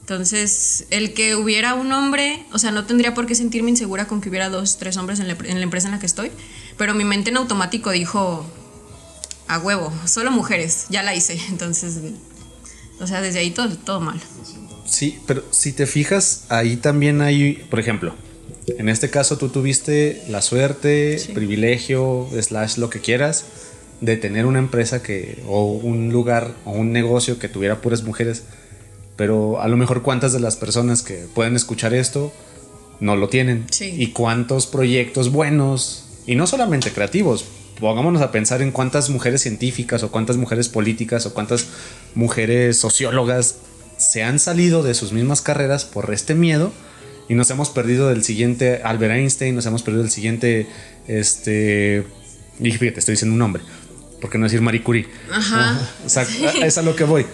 Entonces, el que hubiera un hombre, o sea, no tendría por qué sentirme insegura con que hubiera dos, tres hombres en la, empresa en la que estoy, pero mi mente en automático dijo, a huevo, solo mujeres, ya la hice. (laughs) Entonces, o sea, desde ahí todo, todo mal. Sí, pero si te fijas, ahí también hay, por ejemplo, en este caso tú tuviste la suerte, privilegio, slash lo que quieras, de tener una empresa que, o un lugar, o un negocio que tuviera puras mujeres. Pero a lo mejor cuántas de las personas que pueden escuchar esto no lo tienen. Y cuántos proyectos buenos, y no solamente creativos, pongámonos a pensar en cuántas mujeres científicas o cuántas mujeres políticas o cuántas mujeres sociólogas se han salido de sus mismas carreras por este miedo y nos hemos perdido del siguiente Albert Einstein, nos hemos perdido del siguiente, este, y fíjate, estoy diciendo un nombre, ¿por qué no decir Marie Curie? Ajá. (laughs) O sea, es a lo que voy.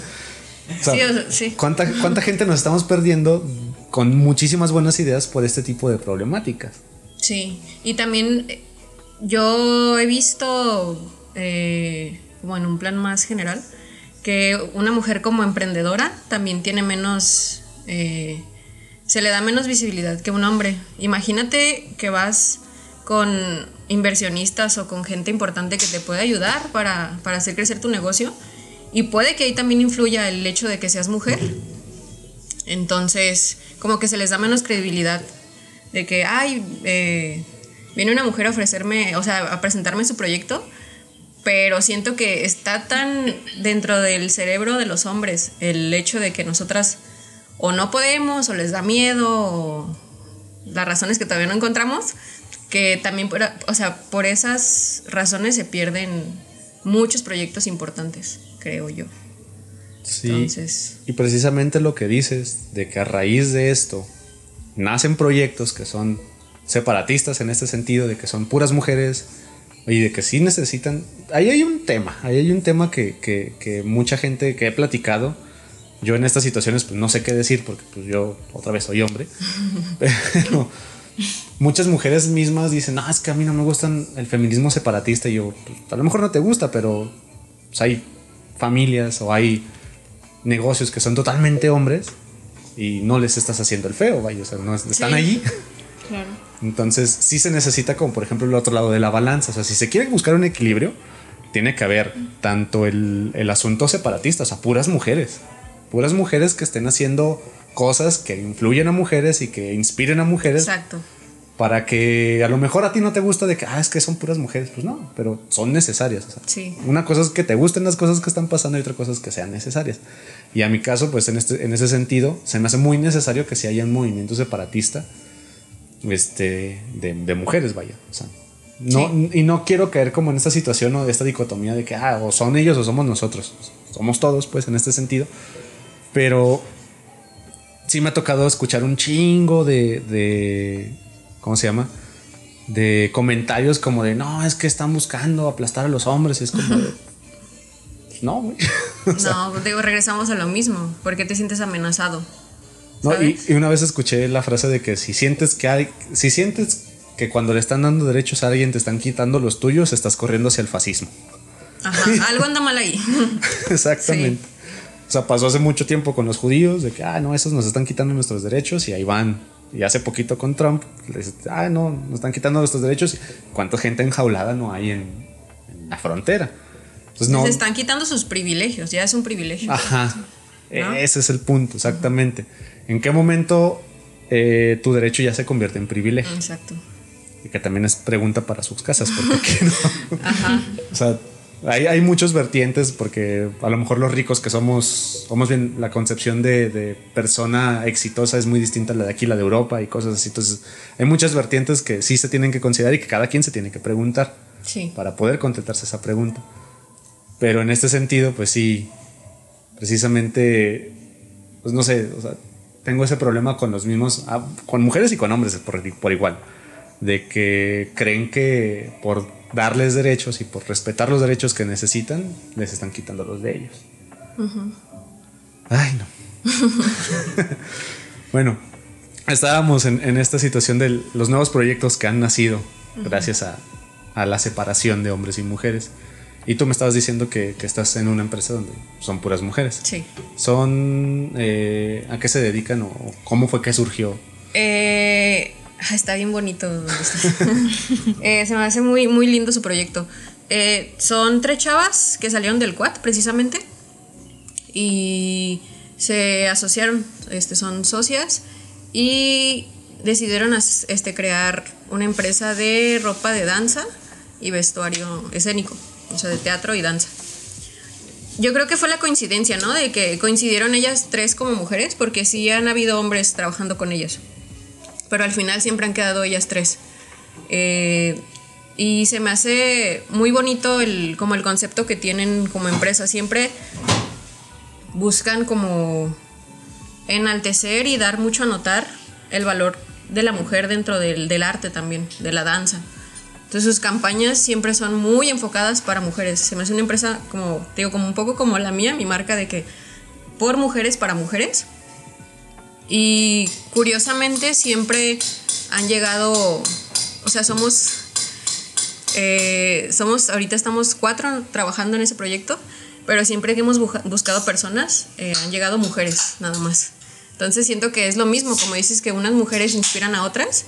(laughs) sí, sí. ¿cuánta, ¿Cuánta gente nos estamos perdiendo con muchísimas buenas ideas por este tipo de problemáticas? Sí, y también eh, yo he visto, eh, como en un plan más general, que una mujer como emprendedora también tiene menos, eh, se le da menos visibilidad que un hombre. Imagínate que vas con inversionistas o con gente importante que te puede ayudar para, para hacer crecer tu negocio y puede que ahí también influya el hecho de que seas mujer. Entonces, como que se les da menos credibilidad de que, ay, eh, viene una mujer a ofrecerme, o sea, a presentarme su proyecto, pero siento que está tan dentro del cerebro de los hombres el hecho de que nosotras o no podemos, o les da miedo, o las razones que todavía no encontramos, que también, por, o sea, por esas razones se pierden muchos proyectos importantes, creo yo. Sí. Entonces, y precisamente lo que dices, de que a raíz de esto nacen proyectos que son separatistas en este sentido, de que son puras mujeres y de que sí necesitan... Ahí hay un tema, ahí hay un tema que, que, mucha gente que he platicado, yo en estas situaciones pues no sé qué decir porque pues yo otra vez soy hombre, (laughs) pero muchas mujeres mismas dicen, no, es que a mí no me gustan el feminismo separatista y yo, pues, a lo mejor no te gusta, pero pues, hay familias o hay negocios que son totalmente hombres y no les estás haciendo el feo, vaya, o sea, no están allí. Claro. Entonces, sí se necesita como por ejemplo el otro lado de la balanza. O sea, si se quiere buscar un equilibrio, tiene que haber tanto el, el asunto separatista, o sea, puras mujeres. Puras mujeres que estén haciendo cosas que influyen a mujeres y que inspiren a mujeres. Exacto. Para que a lo mejor a ti no te gusta de que, ah, es que son puras mujeres. Pues no, pero son necesarias. sí. Una cosa es que te gusten las cosas que están pasando y otra cosa es que sean necesarias. Y a mi caso, pues en, este, en ese sentido, se me hace muy necesario que si haya un movimiento separatista este, de, mujeres, vaya. no, Y no quiero caer como en esta situación o esta dicotomía de que, ah, o son ellos o somos nosotros. Somos todos, pues, en este sentido. Pero sí me ha tocado escuchar un chingo de, de ¿cómo se llama? De comentarios como de, no, es que están buscando aplastar a los hombres. es como (laughs) no, (laughs) no, digo, regresamos a lo mismo. ¿Por qué te sientes amenazado? No, y, una vez escuché la frase de que si sientes que hay, si sientes que cuando le están dando derechos a alguien te están quitando los tuyos, estás corriendo hacia el fascismo. Ajá, algo anda mal ahí. (laughs) Exactamente. O sea, pasó hace mucho tiempo con los judíos, de que, ah, no, esos nos están quitando nuestros derechos y ahí van. Y hace poquito con Trump, le dice, ah, no, nos están quitando nuestros derechos. ¿Cuánta gente enjaulada no hay en, la frontera? Entonces, no. Se están quitando sus privilegios, ya es un privilegio. Ajá. Ese es el punto, exactamente. ¿En qué momento eh, tu derecho ya se convierte en privilegio? Exacto. Y que también es pregunta para sus casas, ¿por qué (laughs) no? Ajá. o sea, hay, hay, muchos vertientes porque a lo mejor los ricos que somos, somos bien, la concepción de, persona exitosa es muy distinta a la de aquí, la de Europa y cosas así. Entonces, hay muchas vertientes que sí se tienen que considerar y que cada quien se tiene que preguntar sí. para poder contestarse esa pregunta. Pero en este sentido, pues sí, precisamente, pues no sé, o sea, tengo ese problema con los mismos, ah, con mujeres y con hombres por, igual, de que creen que por darles derechos y por respetar los derechos que necesitan, les están quitando los de ellos. Ay, no. (laughs) bueno, estábamos en, esta situación de los nuevos proyectos que han nacido gracias a, a, la separación de hombres y mujeres. Y tú me estabas diciendo que, que estás en una empresa donde son puras mujeres. Sí. ¿Son eh, a qué se dedican o cómo fue que surgió? Eh, ah, está bien bonito. (laughs) Eh, se me hace muy, muy lindo su proyecto. Eh, son tres chavas que salieron del quad precisamente y se asociaron, este, son socias y decidieron este, crear una empresa de ropa de danza y vestuario escénico, o sea, de teatro y danza. Yo creo que fue la coincidencia, ¿no? De que coincidieron ellas tres como mujeres, porque sí han habido hombres trabajando con ellas. Pero al final siempre han quedado ellas tres. Eh, y se me hace muy bonito el, como el concepto que tienen como empresa. Siempre buscan como enaltecer y dar mucho a notar el valor de la mujer dentro del, arte también, de la danza. Entonces sus campañas siempre son muy enfocadas para mujeres. Se me hace una empresa como, digo, como un poco como la mía, mi marca de que por mujeres para mujeres. Y curiosamente siempre han llegado, o sea, somos, eh, somos, ahorita estamos cuatro trabajando en ese proyecto, pero siempre que hemos buscado personas, eh, han llegado mujeres nada más. Entonces siento que es lo mismo, como dices, que unas mujeres inspiran a otras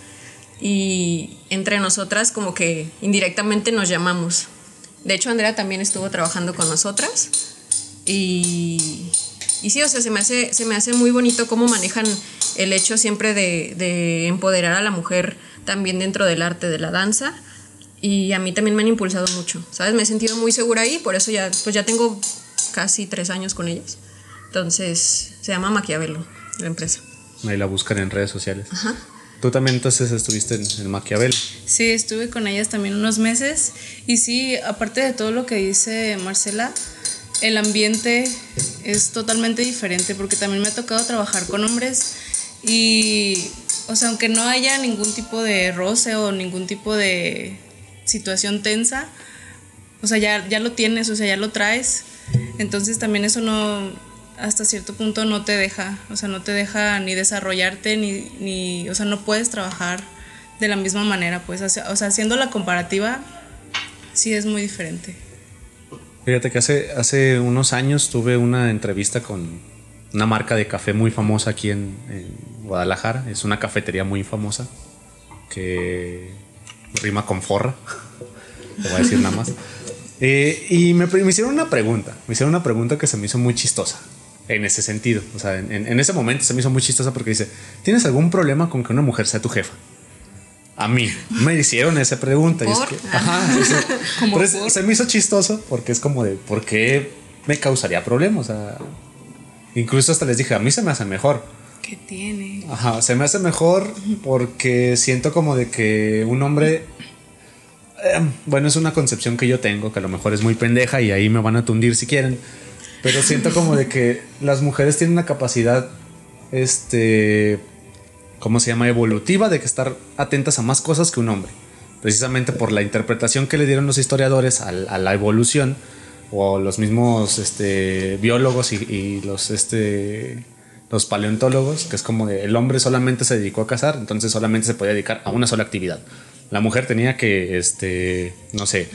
y entre nosotras como que indirectamente nos llamamos. De hecho, Andrea también estuvo trabajando con nosotras y, y sí, o sea, se me, hace, se me hace muy bonito cómo manejan el hecho siempre de, de empoderar a la mujer también dentro del arte de la danza y a mí también me han impulsado mucho, ¿sabes? Me he sentido muy segura ahí, por eso ya, pues ya tengo casi tres años con ellas. Entonces, se llama Maquiavelo, la empresa. Ahí la buscan en redes sociales. Tú también entonces estuviste en, en Maquiavel. Sí, estuve con ellas también unos meses y sí, aparte de todo lo que dice Marcela, el ambiente es totalmente diferente porque también me ha tocado trabajar con hombres y, o sea, aunque no haya ningún tipo de roce o ningún tipo de situación tensa, o sea, ya, ya lo tienes, o sea, ya lo traes, entonces también eso no, hasta cierto punto no te deja, o sea, no te deja ni desarrollarte, ni, ni o sea, no puedes trabajar de la misma manera, pues, o sea, haciendo la comparativa, sí es muy diferente. Fíjate que hace, hace unos años tuve una entrevista con una marca de café muy famosa aquí en, Guadalajara. Es una cafetería muy famosa que rima con forra. (laughs) Te voy a decir nada más. Eh, y me, hicieron una pregunta. Me hicieron una pregunta que se me hizo muy chistosa. En ese sentido. O sea, en- en ese momento se me hizo muy chistosa porque dice: ¿Tienes algún problema con que una mujer sea tu jefa? A mí me hicieron esa pregunta. y es que- ajá, (laughs) eso- pero es- se me hizo chistoso porque es como de ¿por qué me causaría problemas? O sea, incluso hasta les dije, a mí se me hace mejor. ¿Qué tiene? Ajá, se me hace mejor porque siento como de que un hombre. eh, bueno, es una concepción que yo tengo, que a lo mejor es muy pendeja y ahí me van a tundir si quieren. Pero siento como de que las mujeres tienen una capacidad, este, ¿cómo se llama? Evolutiva de que estar atentas a más cosas que un hombre. Precisamente por la interpretación que le dieron los historiadores al- a, la evolución o los mismos este, biólogos y, y los, este, los paleontólogos, que es como de el hombre solamente se dedicó a cazar, entonces solamente se podía dedicar a una sola actividad. La mujer tenía que, este, no sé,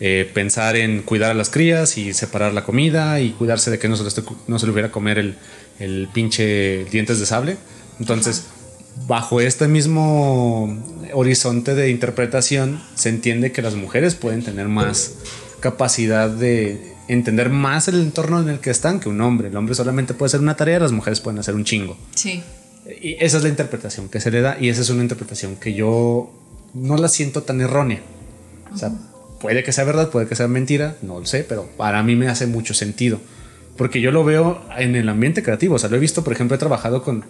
eh, pensar en cuidar a las crías y separar la comida y cuidarse de que no se, le no se le hubiera comer el, el pinche dientes de sable. Entonces, bajo este mismo horizonte de interpretación, se entiende que las mujeres pueden tener más capacidad de entender más el entorno en el que están que un hombre. El hombre solamente puede hacer una tarea, las mujeres pueden hacer un chingo. Sí. Y esa es la interpretación que se le da y esa es una interpretación que yo no la siento tan errónea. O sea, puede que sea verdad, puede que sea mentira, no lo sé, pero para mí me hace mucho sentido. Porque yo lo veo en el ambiente creativo. O sea, lo he visto, por ejemplo, he trabajado con,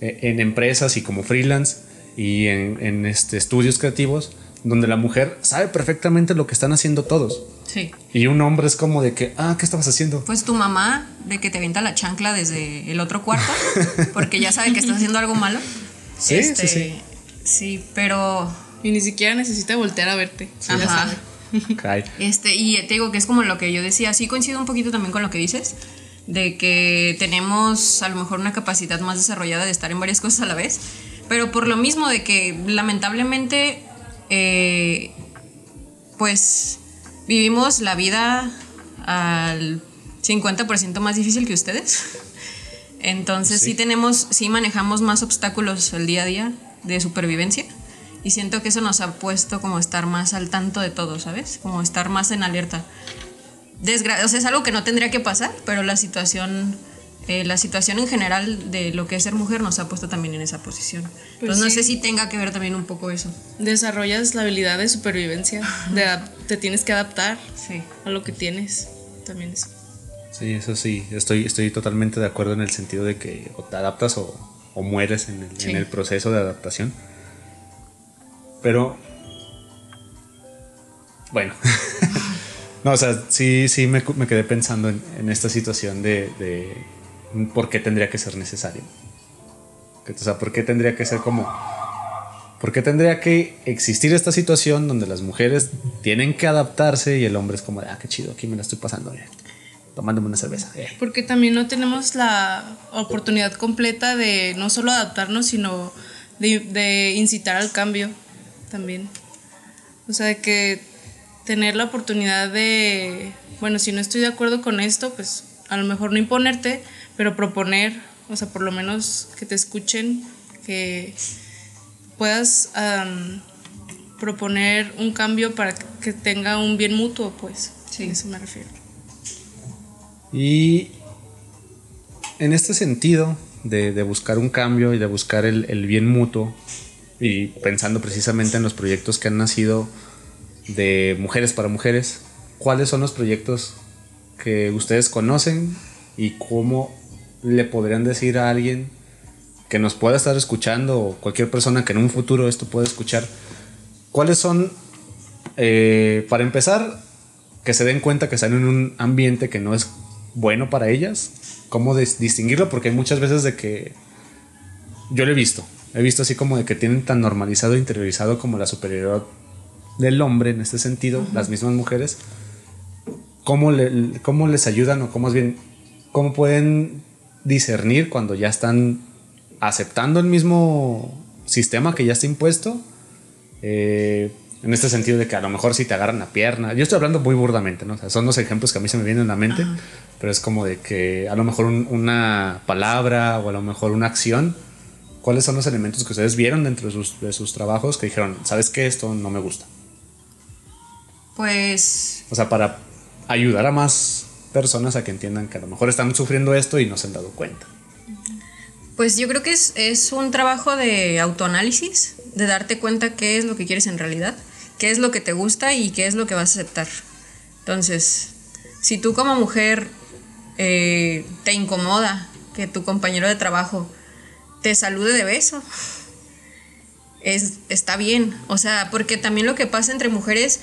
en empresas y como freelance y en, en, este, estudios creativos donde la mujer sabe perfectamente lo que están haciendo todos. Sí. Y un hombre es como de que, ah, ¿qué estabas haciendo? Pues tu mamá, de que te avienta la chancla desde el otro cuarto, (laughs) porque ya sabe que estás haciendo algo malo. Este, Sí, sí, sí. Sí, pero. Y ni siquiera necesita voltear a verte. ya Ajá. sabe. Caray. Este, y te digo que es como lo que yo decía, sí coincido un poquito también con lo que dices, de que tenemos a lo mejor una capacidad más desarrollada de estar en varias cosas a la vez, pero por lo mismo de que lamentablemente, eh, pues vivimos la vida al 50% más difícil que ustedes. (laughs) Entonces sí. tenemos, sí manejamos más obstáculos el día a día de supervivencia y siento que eso nos ha puesto como estar más al tanto de todo, ¿sabes? Como estar más en alerta. Desgra o sea, es algo que no tendría que pasar, pero la situación, eh, la situación en general de lo que es ser mujer nos ha puesto también en esa posición. Pues Entonces no sí. sé si tenga que ver también un poco eso. Desarrollas la habilidad de supervivencia, de te tienes que adaptar Sí. a lo que tienes. También es. Sí, eso sí, estoy, estoy totalmente de acuerdo en el sentido de que o te adaptas o, o mueres en el, Sí. en el proceso de adaptación. Pero, bueno, (laughs) no, o sea, sí, sí me, me quedé pensando en, esta situación de, de por qué tendría que ser necesario. O sea, por qué tendría que ser como... ¿Por qué tendría que existir esta situación donde las mujeres tienen que adaptarse y el hombre es como, ah, qué chido, aquí me la estoy pasando tomándome una cerveza? eh". Porque también no tenemos la oportunidad completa de no solo adaptarnos, sino de incitar al cambio también. O sea, de que tener la oportunidad de, bueno, si no estoy de acuerdo con esto, pues a lo mejor no imponerte, pero proponer, o sea, por lo menos que te escuchen, que puedas proponer un cambio para que tenga un bien mutuo, pues. Sí. A eso me refiero. Y en este sentido de, de buscar un cambio y de buscar el, el bien mutuo, y pensando precisamente en los proyectos que han nacido de mujeres para mujeres, ¿cuáles son los proyectos que ustedes conocen y cómo le podrían decir a alguien que nos pueda estar escuchando o cualquier persona que en un futuro esto pueda escuchar? ¿Cuáles son, eh, para empezar, que se den cuenta que están en un ambiente que no es bueno para ellas? ¿Cómo dis- distinguirlo? Porque hay muchas veces de que yo lo he visto. He visto así como de que tienen tan normalizado interiorizado como la superioridad del hombre en este sentido, las mismas mujeres. ¿Cómo, le- cómo les ayudan o cómo es bien, cómo pueden discernir cuando ya están aceptando el mismo sistema que ya está impuesto? Eh, en este sentido de que a lo mejor si te agarran la pierna, yo estoy hablando muy burdamente, ¿no? O sea, son los ejemplos que a mí se me vienen a la mente, pero es como de que a lo mejor un- una palabra o a lo mejor una acción, ¿cuáles son los elementos que ustedes vieron dentro de sus, de sus trabajos que dijeron, sabes que esto no me gusta? Pues O sea, para ayudar a más personas a que entiendan que a lo mejor están sufriendo esto y no se han dado cuenta. Pues yo creo que es, es un trabajo de autoanálisis, de darte cuenta qué es lo que quieres en realidad, qué es lo que te gusta y qué es lo que vas a aceptar. Entonces, si tú como mujer eh, te incomoda que tu compañero de trabajo te salude de beso, es, está bien. O sea, porque también lo que pasa entre mujeres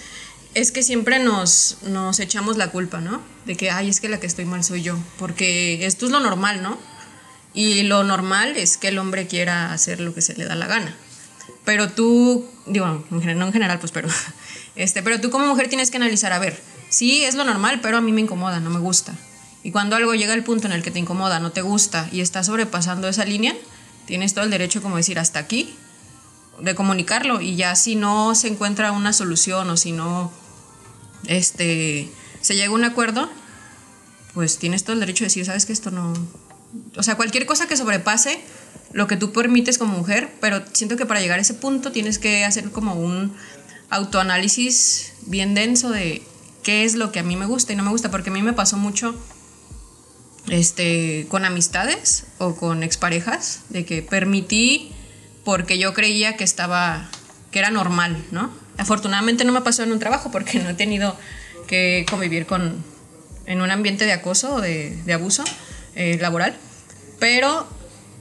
es que siempre nos, nos echamos la culpa, ¿no? De que, ay, es que la que estoy mal soy yo, porque esto es lo normal, ¿no? Y lo normal es que el hombre quiera hacer lo que se le da la gana. Pero tú, digo, no en general, pues, pero, (laughs) este, pero tú como mujer tienes que analizar, a ver, sí es lo normal, pero a mí me incomoda, no me gusta. Y cuando algo llega al punto en el que te incomoda, no te gusta y estás sobrepasando esa línea, tienes todo el derecho como decir hasta aquí, de comunicarlo y ya si no se encuentra una solución o si no este, se llega a un acuerdo, pues tienes todo el derecho de decir, sabes que esto no... O sea, cualquier cosa que sobrepase lo que tú permites como mujer, pero siento que para llegar a ese punto tienes que hacer como un autoanálisis bien denso de qué es lo que a mí me gusta y no me gusta, porque a mí me pasó mucho este, con amistades o con exparejas, de que permití porque yo creía que estaba, que era normal, ¿no? Afortunadamente no me pasó en un trabajo porque no he tenido que convivir con, en un ambiente de acoso o de, de abuso eh, laboral, pero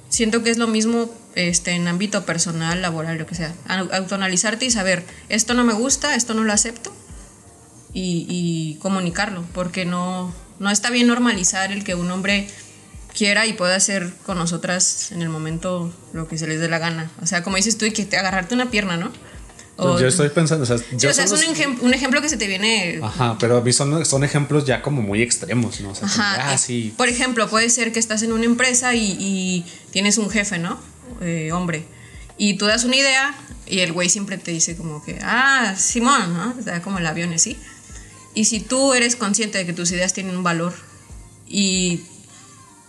siento que es lo mismo este, en ámbito personal, laboral, lo que sea. Au- Autoanalizarte y saber, esto no me gusta, esto no lo acepto, y, y comunicarlo, porque no, no está bien normalizar el que un hombre quiera y pueda hacer con nosotras en el momento lo que se les dé la gana. O sea, como dices tú, y que te agarrarte una pierna, ¿no? O- yo estoy pensando, o sea, yo o sea, es son un, los- ejem- un ejemplo que se te viene Ajá, pero a mí son, son ejemplos ya como muy extremos, ¿no? O sea, como, Ajá. ah, eh, sí, Por ejemplo, puede ser que estás en una empresa y, y tienes un jefe, ¿no? Eh, hombre. Y tú das una idea y el güey siempre te dice como que, ah, Simón, ¿no? Te da como el avión así. Y si tú eres consciente de que tus ideas tienen un valor y,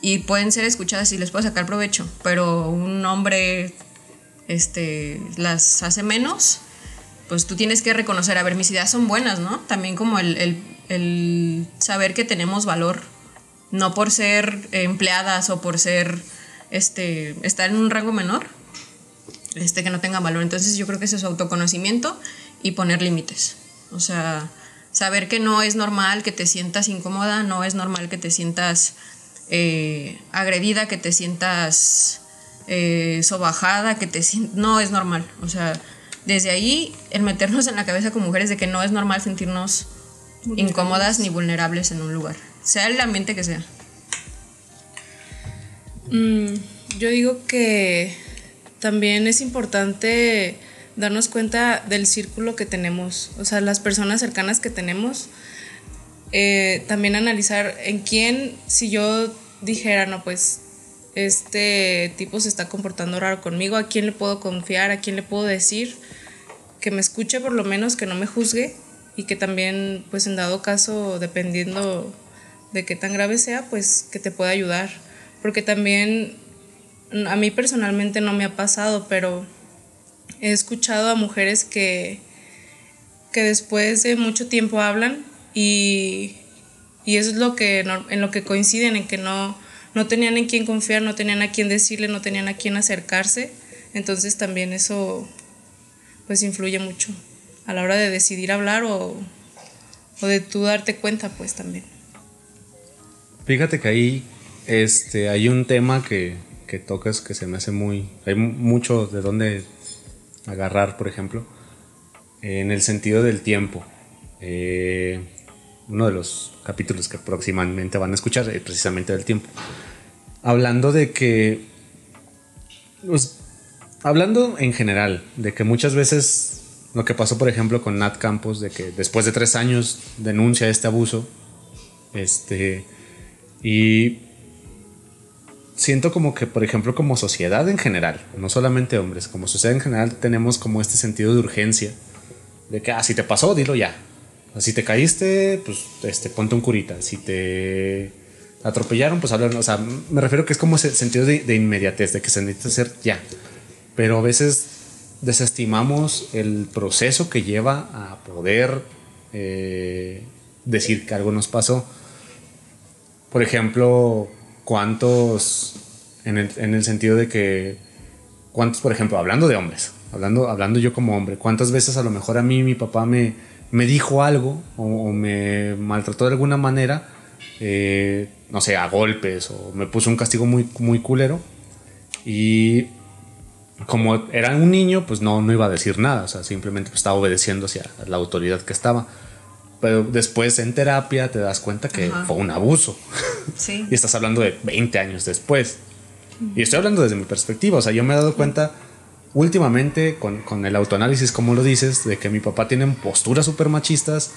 y pueden ser escuchadas y les puedes sacar provecho, pero un hombre este, las hace menos, pues tú tienes que reconocer, a ver, mis ideas son buenas, ¿no? También como el, el, el saber que tenemos valor, no por ser empleadas o por ser, este, estar en un rango menor, este, que no tenga valor. Entonces yo creo que eso es autoconocimiento y poner límites. O sea, saber que no es normal que te sientas incómoda, no es normal que te sientas eh, agredida, que te sientas eh, sobajada, que te sientas... No es normal. O sea, desde ahí el meternos en la cabeza como mujeres de que no es normal sentirnos incómodas ni vulnerables en un lugar, sea el ambiente que sea. Mm, yo digo que también es importante darnos cuenta del círculo que tenemos, o sea, las personas cercanas que tenemos. Eh, también analizar en quién, si yo dijera, no, pues este tipo se está comportando raro conmigo, a quién le puedo confiar, a quién le puedo decir, que me escuche por lo menos, que no me juzgue y que también, pues en dado caso, dependiendo de qué tan grave sea, pues que te pueda ayudar. Porque también a mí personalmente no me ha pasado, pero he escuchado a mujeres que, que después de mucho tiempo hablan y, y eso es lo que en lo que coinciden, en que no, no tenían en quién confiar, no tenían a quién decirle, no tenían a quién acercarse. Entonces también eso pues influye mucho a la hora de decidir hablar o, o de tú darte cuenta pues también. Fíjate que ahí este, hay un tema que, que tocas que se me hace muy... Hay mucho de dónde agarrar, por ejemplo, en el sentido del tiempo. Eh, uno de los capítulos que próximamente van a escuchar es precisamente del tiempo. Hablando de que... Pues, hablando en general, de que muchas veces lo que pasó, por ejemplo, con Nat Campos, de que después de tres años denuncia este abuso, este, y siento como que, por ejemplo, como sociedad en general, no solamente hombres, como sociedad en general tenemos como este sentido de urgencia, de que, ah, si te pasó, dilo ya. Si te caíste, pues, este, ponte un curita. Si te atropellaron, pues hablar, o sea, me refiero que es como ese sentido de, de inmediatez, de que se necesita hacer ya. Pero a veces desestimamos el proceso que lleva a poder eh, decir que algo nos pasó. Por ejemplo, cuántos, en el, en el, sentido de que, cuántos, por ejemplo, hablando de hombres, hablando, hablando yo como hombre, cuántas veces a lo mejor a mí mi papá me, me dijo algo o, o me maltrató de alguna manera, eh, no sé, a golpes o me puso un castigo muy, muy culero y como era un niño, pues no, no iba a decir nada, o sea, simplemente estaba obedeciendo hacia la autoridad que estaba. Pero después en terapia te das cuenta que Ajá. fue un abuso. Sí. (laughs) y estás hablando de 20 años después. Y estoy hablando desde mi perspectiva, o sea, yo me he dado cuenta últimamente con, con el autoanálisis, como lo dices, de que mi papá tiene posturas súper machistas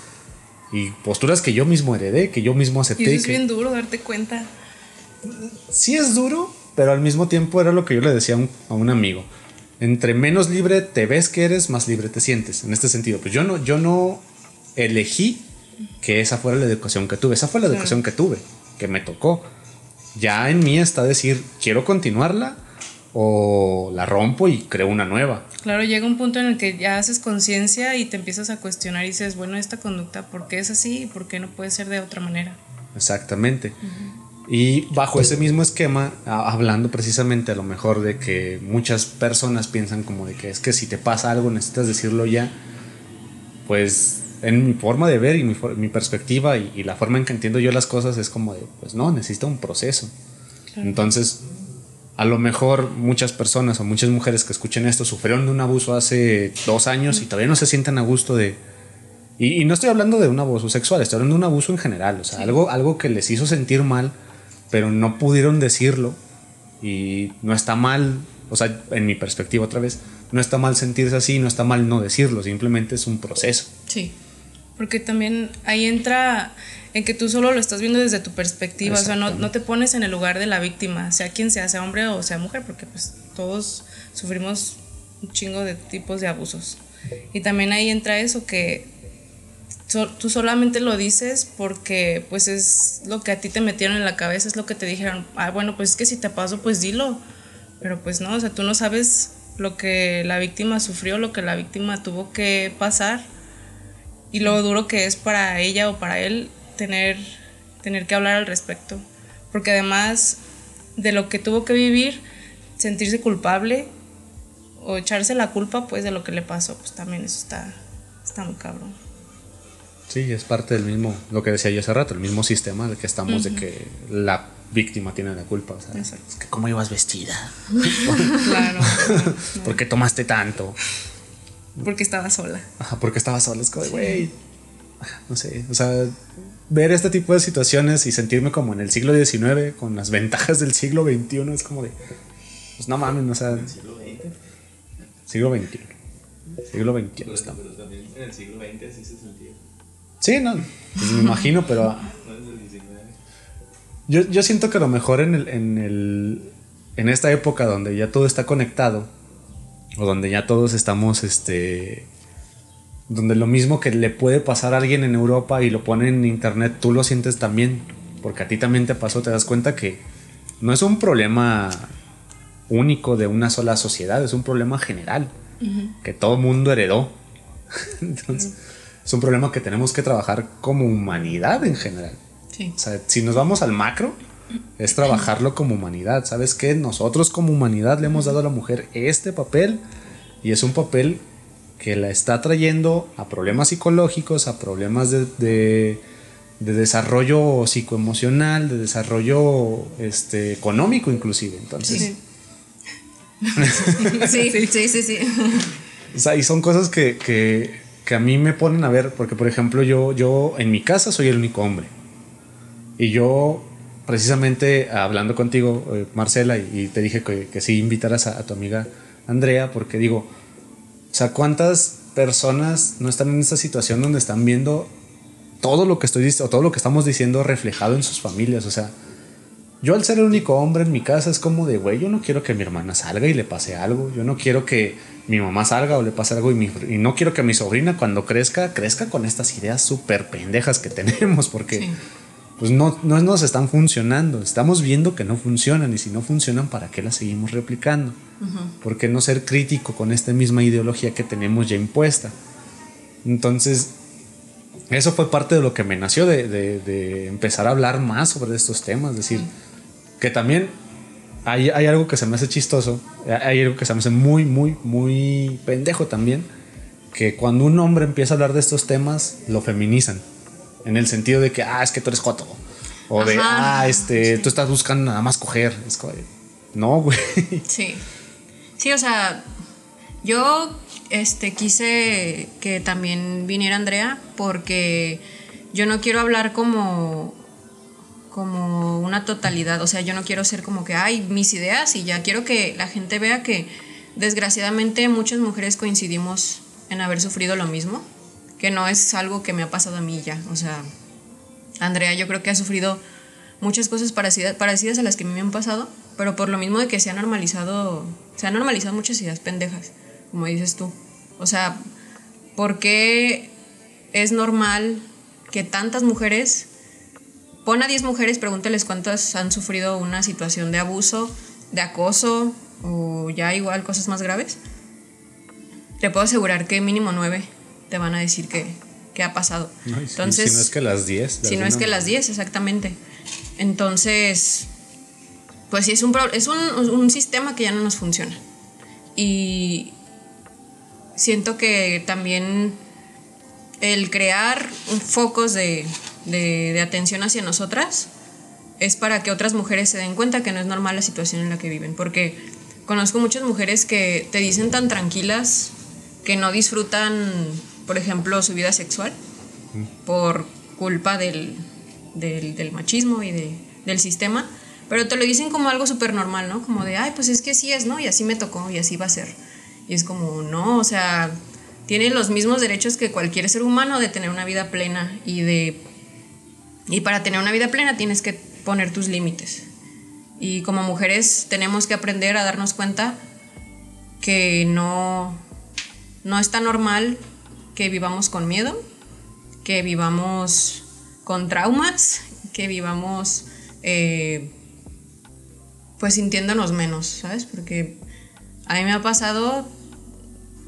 y posturas que yo mismo heredé, que yo mismo acepté. Y eso es que, bien duro darte cuenta. Sí es duro, pero al mismo tiempo era lo que yo le decía a un, a un, amigo. Entre menos libre te ves que eres, más libre te sientes. En este sentido, pues yo no, yo no elegí que esa fuera la educación que tuve. Esa fue la educación que tuve, que me tocó. Ya en mí está decir, quiero continuarla o la rompo y creo una nueva. Claro, llega un punto en el que ya haces conciencia y te empiezas a cuestionar y dices, bueno, esta conducta, ¿por qué es así y por qué no puede ser de otra manera? Exactamente. Uh -huh. Y bajo ese mismo esquema, hablando precisamente a lo mejor de que muchas personas piensan como de que es que si te pasa algo necesitas decirlo ya, pues en mi forma de ver y mi, mi perspectiva y, y, la forma en que entiendo yo las cosas es como de, pues no, necesita un proceso. Claro. Entonces, a lo mejor muchas personas o muchas mujeres que escuchen esto sufrieron de un abuso hace dos años y todavía no se sienten a gusto de... Y, y no estoy hablando de un abuso sexual, estoy hablando de un abuso en general, o sea, sí. algo, algo que les hizo sentir mal, pero no pudieron decirlo y no está mal, o sea, en mi perspectiva otra vez, no está mal sentirse así, no está mal no decirlo, simplemente es un proceso. Sí, porque también ahí entra en que tú solo lo estás viendo desde tu perspectiva, o sea, no, no, te pones en el lugar de la víctima, sea quien sea, sea hombre o sea mujer, porque pues todos sufrimos un chingo de tipos de abusos. Y también ahí entra eso que tú solamente lo dices porque pues es lo que a ti te metieron en la cabeza, es lo que te dijeron, ah, bueno, pues es que si te pasó, pues dilo. Pero pues no, o sea, tú no sabes lo que la víctima sufrió, lo que la víctima tuvo que pasar y lo duro que es para ella o para él tener, tener que hablar al respecto. Porque además de lo que tuvo que vivir, sentirse culpable o echarse la culpa pues de lo que le pasó, pues también eso está, está muy cabrón. Sí, es parte del mismo, lo que decía yo hace rato, el mismo sistema de que estamos, de que la víctima tiene la culpa. O sea, es que cómo ibas vestida. (laughs) claro. (laughs) ¿Por qué tomaste tanto? Porque estaba sola. Ajá, porque estaba sola. Es como, güey, no sé, o sea, ver este tipo de situaciones y sentirme como en el siglo XIX, con las ventajas del siglo XXI, es como de, pues no mames, o sea... siglo XX? Siglo XXI. Siglo XXI. Pero, también en el siglo XX así se sentía. Sí, no, pues me imagino, pero... Yo, yo siento que a lo mejor en, el, en, el, en esta época donde ya todo está conectado, o donde ya todos estamos, este, donde lo mismo que le puede pasar a alguien en Europa y lo pone en internet, tú lo sientes también, porque a ti también te pasó, te das cuenta que no es un problema único de una sola sociedad, es un problema general, que todo mundo heredó. (laughs) Entonces, es un problema que tenemos que trabajar como humanidad en general. O sea, si nos vamos al macro, es trabajarlo como humanidad. ¿Sabes qué? Nosotros como humanidad le hemos dado a la mujer este papel y es un papel que la está trayendo a problemas psicológicos, a problemas de, de, desarrollo psicoemocional, de desarrollo este, económico inclusive. Entonces... Sí, (laughs) sí, sí, sí. sí. O sea, y son cosas que, que, que, a mí me ponen a ver, porque por ejemplo yo, yo en mi casa soy el único hombre. Y yo, precisamente hablando contigo, eh, Marcela, y, te dije que, que sí invitaras a, tu amiga Andrea, porque digo, o sea, ¿cuántas personas no están en esta situación donde están viendo todo lo que estoy diciendo, todo lo que estamos diciendo reflejado en sus familias? O sea, yo al ser el único hombre en mi casa es como de, güey, yo no quiero que mi hermana salga y le pase algo, yo no quiero que mi mamá salga o le pase algo y, y no quiero que mi sobrina cuando crezca, crezca con estas ideas súper pendejas que (laughs) tenemos, porque pues no, no nos están funcionando. Estamos viendo que no funcionan y si no funcionan, ¿para qué las seguimos replicando? ¿Por qué no ser crítico con esta misma ideología que tenemos ya impuesta? Entonces, eso fue parte de lo que me nació de, empezar a hablar más sobre estos temas. Es decir, que también hay, hay, algo que se me hace chistoso, hay algo que se me hace muy, muy, muy pendejo también, que cuando un hombre empieza a hablar de estos temas, lo feminizan. En el sentido de que, ah, es que tú eres joto. O de, ah, este, tú estás buscando nada más coger. Es como, no, güey. Sí. Sí, o sea, yo este, quise que también viniera Andrea porque yo no quiero hablar como como una totalidad, o sea, yo no quiero ser como que, hay mis ideas y ya quiero que la gente vea que desgraciadamente muchas mujeres coincidimos en haber sufrido lo mismo que no es algo que me ha pasado a mí ya. O sea, Andrea yo creo que ha sufrido muchas cosas parecidas, a las que a mí me han pasado, pero por lo mismo de que se normalizado, se han normalizado muchas ideas pendejas, como dices tú. O sea, ¿por qué es normal que tantas mujeres, pon a 10 mujeres, pregúntales cuántas han sufrido una situación de abuso, de acoso o ya igual cosas más graves? Te puedo asegurar que mínimo 9 te van a decir que, ha pasado. Entonces, si, no es que las 10. Si no es que las 10, exactamente. Entonces, pues sí, es, un, es un, sistema que ya no nos funciona. Y siento que también el crear focos de, de, atención hacia nosotras es para que otras mujeres se den cuenta que no es normal la situación en la que viven. Porque conozco muchas mujeres que te dicen tan tranquilas que no disfrutan por ejemplo, su vida sexual por culpa del, machismo y del sistema, pero te lo dicen como algo súper normal, ¿no? Como de, ay, pues es que sí es, ¿no? Y así me tocó y así va a ser. Y es como, no, o sea, tienen los mismos derechos que cualquier ser humano de tener una vida plena y de... Y para tener una vida plena tienes que poner tus límites. Y como mujeres tenemos que aprender a darnos cuenta que no, no está normal que vivamos con miedo, que vivamos con traumas, que vivamos eh, pues sintiéndonos menos, ¿sabes? Porque a mí me ha pasado,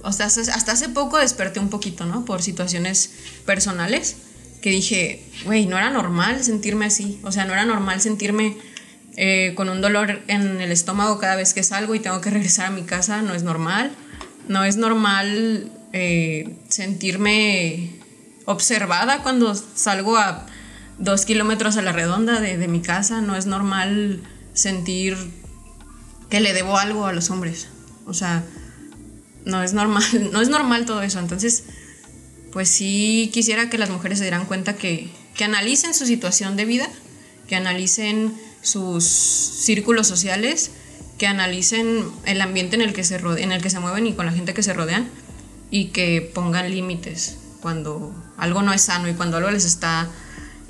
o sea, hasta hace poco desperté un poquito, ¿no? Por situaciones personales, que dije, güey, no era normal sentirme así, o sea, no era normal sentirme eh, con un dolor en el estómago cada vez que salgo y tengo que regresar a mi casa, no es normal, no es normal eh, sentirme observada cuando salgo a dos kilómetros a la redonda de, de mi casa, no es normal sentir que le debo algo a los hombres. O sea, no es normal, (laughs) no es normal todo eso. Entonces, pues sí quisiera que las mujeres se dieran cuenta que, que analicen su situación de vida, que analicen sus círculos sociales, que analicen el ambiente en el que se en el que se mueven y con la gente que se rodean y que pongan límites cuando algo no es sano y cuando algo les está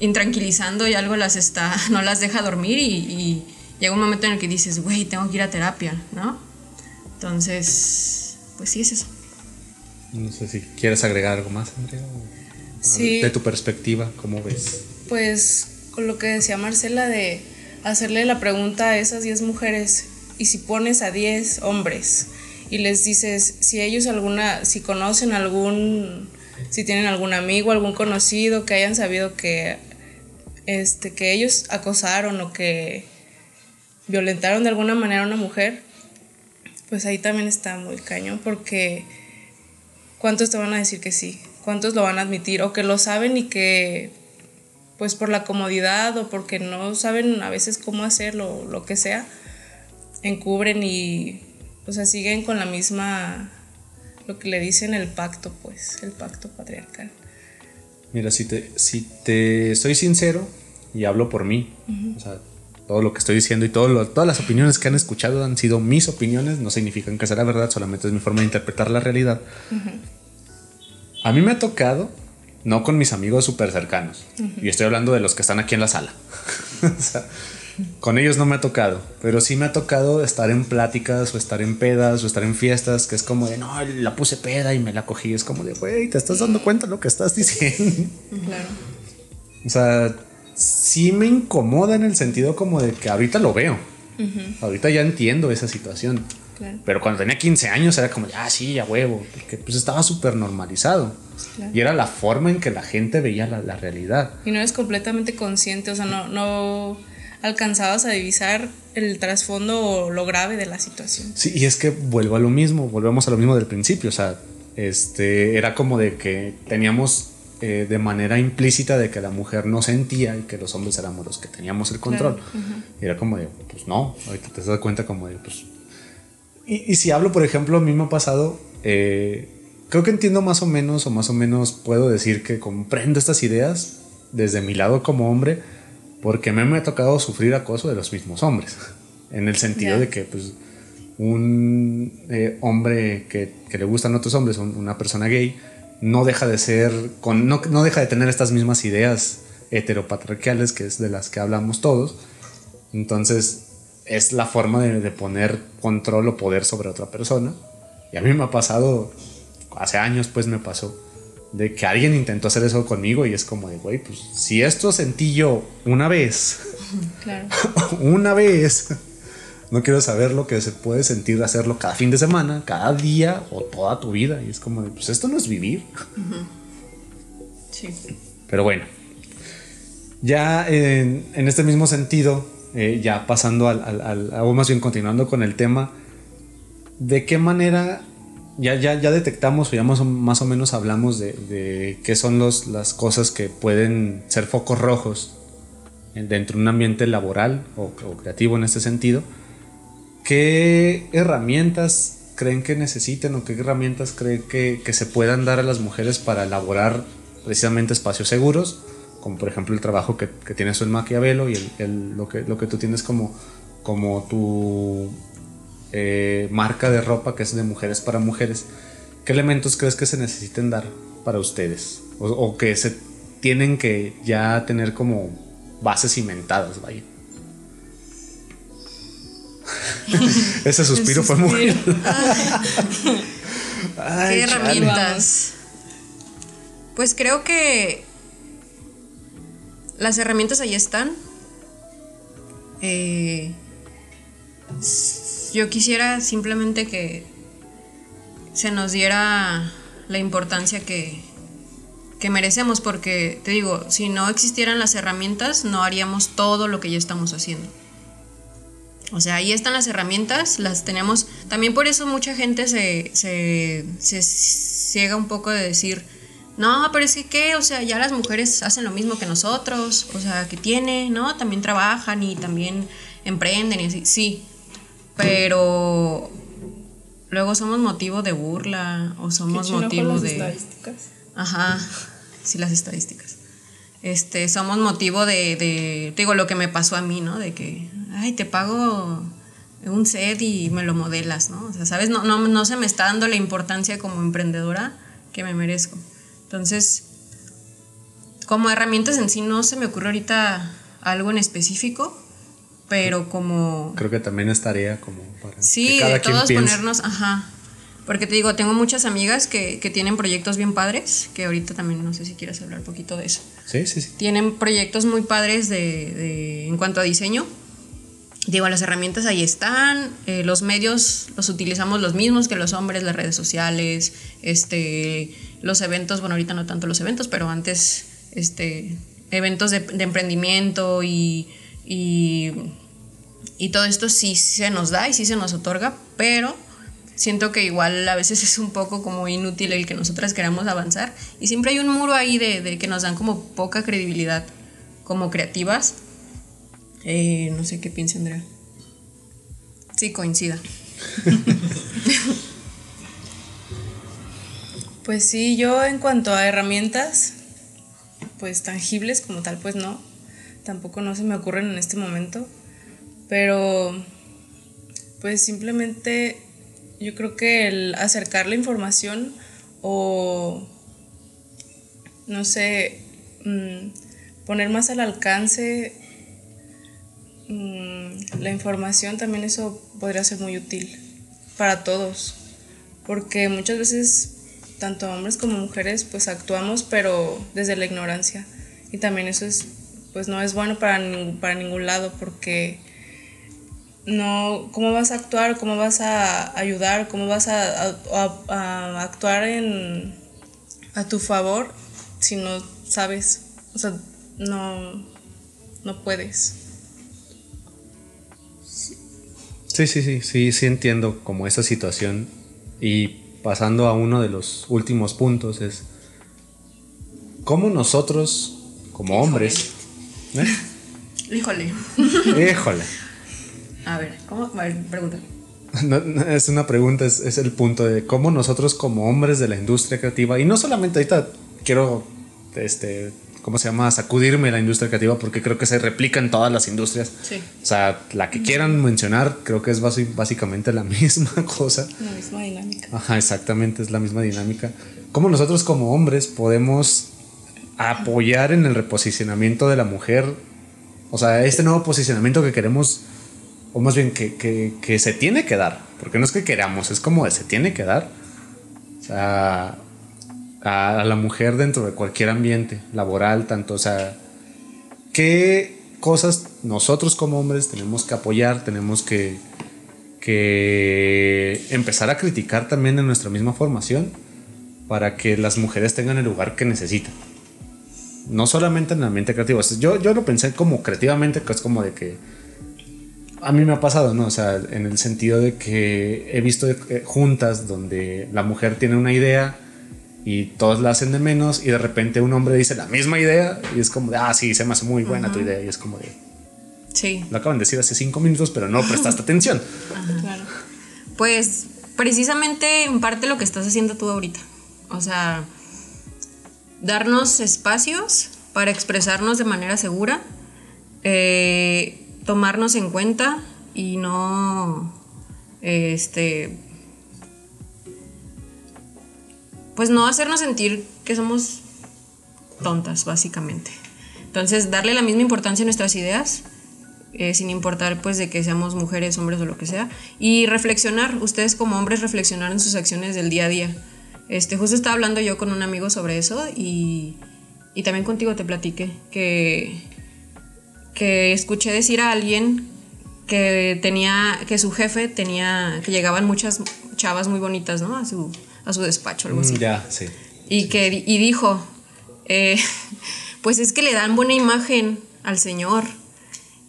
intranquilizando y algo las está (laughs) no las deja dormir y llega un momento en el que dices, güey, tengo que ir a terapia, ¿no? Entonces, pues sí es eso. No sé si quieres agregar algo más, Andrea. Sí. De tu perspectiva, ¿cómo ves? Pues con lo que decía Marcela de hacerle la pregunta a esas 10 mujeres y si pones a 10 hombres y les dices si ellos alguna, si conocen algún, si tienen algún amigo, algún conocido que hayan sabido que, este, que ellos acosaron o que violentaron de alguna manera a una mujer, pues ahí también está muy cañón porque ¿cuántos te van a decir que sí? ¿Cuántos lo van a admitir? O que lo saben y que pues por la comodidad o porque no saben a veces cómo hacerlo, lo que sea, encubren y o sea, siguen con la misma, lo que le dicen el pacto, pues, el pacto patriarcal. Mira, si te, si te soy sincero y hablo por mí, o sea, todo lo que estoy diciendo y todo todas las opiniones que han escuchado han sido mis opiniones, no significan que sea la verdad, solamente es mi forma de interpretar la realidad. A mí me ha tocado, no con mis amigos súper cercanos, y estoy hablando de los que están aquí en la sala. (laughs) con ellos no me ha tocado, pero sí me ha tocado estar en pláticas o estar en pedas o estar en fiestas, que es como de, no, la puse peda y me la cogí. Es como de, güey, te estás dando cuenta de lo que estás diciendo. Claro. O sea, sí me incomoda en el sentido como de que ahorita lo veo. Ahorita ya entiendo esa situación. Pero cuando tenía 15 años era como, ah, sí, ya huevo, porque pues estaba súper normalizado. Y era la forma en que la gente veía la, realidad. Y no eres completamente consciente, o sea, no, no alcanzabas a divisar el trasfondo o lo grave de la situación. Sí, y es que vuelvo a lo mismo, volvemos a lo mismo del principio, o sea, este, era como de que teníamos eh, de manera implícita de que la mujer no sentía y que los hombres éramos los que teníamos el control. Y era como de, pues no, ahorita te das cuenta como de, pues... Y, si hablo, por ejemplo, a mí me ha pasado, eh, creo que entiendo más o menos, o más o menos puedo decir que comprendo estas ideas desde mi lado como hombre, porque me, me ha tocado sufrir acoso de los mismos hombres, (laughs) en el sentido de que, pues, un eh, hombre que, que, le gustan otros hombres, una persona gay, no deja de ser, con, no, no deja de tener estas mismas ideas heteropatriarcales que es de las que hablamos todos. Entonces es la forma de, de, poner control o poder sobre otra persona. Y a mí me ha pasado, hace años pues me pasó, de que alguien intentó hacer eso conmigo y es como de, güey, pues si esto sentí yo una vez, claro. (laughs) una vez, no quiero saber lo que se puede sentir hacerlo cada fin de semana, cada día o toda tu vida. Y es como, pues esto no es vivir. Sí. Pero bueno, ya en, este mismo sentido, eh, ya pasando al, al, o más bien continuando con el tema, ¿de qué manera ya, ya, ya detectamos o ya más o, menos hablamos de, qué son los, las cosas que pueden ser focos rojos dentro de un ambiente laboral o, o creativo en este sentido? ¿Qué herramientas creen que necesiten o qué herramientas creen que, se puedan dar a las mujeres para elaborar precisamente espacios seguros? Como por ejemplo el trabajo que, que tiene el Maquiavelo y lo, que, lo que tú tienes como, como tu eh, marca de ropa que es de mujeres para mujeres. ¿Qué elementos crees que se necesiten dar para ustedes? O, o que se tienen que ya tener como bases cimentadas, vaya. (laughs) Ese suspiro, fue muy. (laughs) ¿Qué herramientas? Pues creo que las herramientas ahí están. Eh, yo quisiera simplemente que se nos diera la importancia que, que merecemos, porque te digo, si no existieran las herramientas, no haríamos todo lo que ya estamos haciendo. O sea, ahí están las herramientas, las tenemos. También por eso mucha gente se, se, se ciega un poco de decir, no, pero es que qué, o sea, ya las mujeres hacen lo mismo que nosotros, o sea, que tiene, ¿no? También trabajan y también emprenden y así, sí, pero luego somos motivo de burla o somos motivo las de... estadísticas. Ajá, sí, las estadísticas. Este, somos motivo de, de, digo, lo que me pasó a mí, ¿no? De que, ay, te pago un set y me lo modelas, ¿no? O sea, ¿sabes? No, no, no se me está dando la importancia como emprendedora que me merezco. Entonces, como herramientas en sí no se me ocurre ahorita algo en específico, pero como... Creo que también estaría como para Sí, que cada de quien todos piense. ponernos, ajá. Porque te digo, tengo muchas amigas que, que tienen proyectos bien padres, que ahorita también no sé si quieras hablar un poquito de eso. Sí, sí, sí. Tienen proyectos muy padres de, de- en cuanto a diseño. Digo, las herramientas ahí están, eh, los medios los utilizamos los mismos que los hombres, las redes sociales, este, los eventos, bueno, ahorita no tanto los eventos, pero antes, este, eventos de, de emprendimiento y, y, y todo esto sí se nos da y sí se nos otorga, pero siento que igual a veces (laughs) es un poco como inútil el que nosotras queramos avanzar y siempre hay un muro ahí de, de que nos dan como poca credibilidad como creativas. Eh, no sé qué piensa Andrea. Sí, coincida. (laughs) Pues sí, yo en cuanto a herramientas, pues tangibles como tal, pues no. Tampoco no se me ocurren en este momento. Pero, pues simplemente yo creo que el acercar la información o, no sé, mm, poner más al alcance mm, la información, también eso podría ser muy útil para todos. Porque muchas veces tanto hombres como mujeres pues actuamos pero desde la ignorancia y también eso es pues no es bueno para, para ningún lado porque no cómo vas a actuar cómo vas a ayudar cómo vas a- a actuar en a tu favor si no sabes o sea no no puedes Sí, sí, sí, sí, sí entiendo como esa situación. Y pasando a uno de los últimos puntos es cómo nosotros, como hombres, ¿eh? (laughs) Híjole. híjole, A ver, ¿cómo? A ver, pregunta. No, no, es una pregunta, es, es el punto de cómo nosotros como hombres de la industria creativa, y no solamente ahorita quiero, este, ¿cómo se llama? Sacudirme la industria creativa porque creo que se replica en todas las industrias. Sí. O sea, la que quieran mencionar, creo que es básicamente la (laughs) misma cosa. la misma dinámica Ajá, exactamente, es la misma dinámica. ¿Cómo nosotros como hombres podemos apoyar en el reposicionamiento de la mujer? O sea, este nuevo posicionamiento que queremos, o más bien que, que- que se tiene que dar, porque no es que queramos, es como se tiene que dar. O sea, a, la mujer dentro de cualquier ambiente laboral, tanto, o sea, ¿qué cosas nosotros como hombres tenemos que apoyar, tenemos que, que empezar a criticar también en nuestra misma formación para que las mujeres tengan el lugar que necesitan? No solamente en el ambiente creativo. Yo, yo lo pensé como creativamente, que es como de que a mí me ha pasado, ¿no? O sea, en el sentido de que he visto eh, juntas donde la mujer tiene una idea y todos la hacen de menos y de repente un hombre dice la misma idea y es como de, ah, sí, se me hace muy buena tu idea y es como de, Sí. lo acaban de decir hace cinco minutos, pero no prestaste (laughs) atención. claro Pues precisamente en parte lo que estás haciendo tú ahorita. O sea, darnos espacios para expresarnos de manera segura, eh, tomarnos en cuenta y no, este, pues no hacernos sentir que somos tontas, básicamente. Entonces, darle la misma importancia a nuestras ideas, eh, sin importar pues de que seamos mujeres, hombres o lo que sea, y reflexionar, ustedes como hombres reflexionar en sus acciones del día a día. Este, justo estaba hablando yo con un amigo sobre eso y, y también contigo te platiqué, que, que escuché decir a alguien que tenía, que su jefe tenía, que llegaban muchas chavas muy bonitas, ¿no? A su despacho, algo así. Mm, Ya, sí. Y que y dijo, eh, (laughs) pues es que le dan buena imagen al Señor.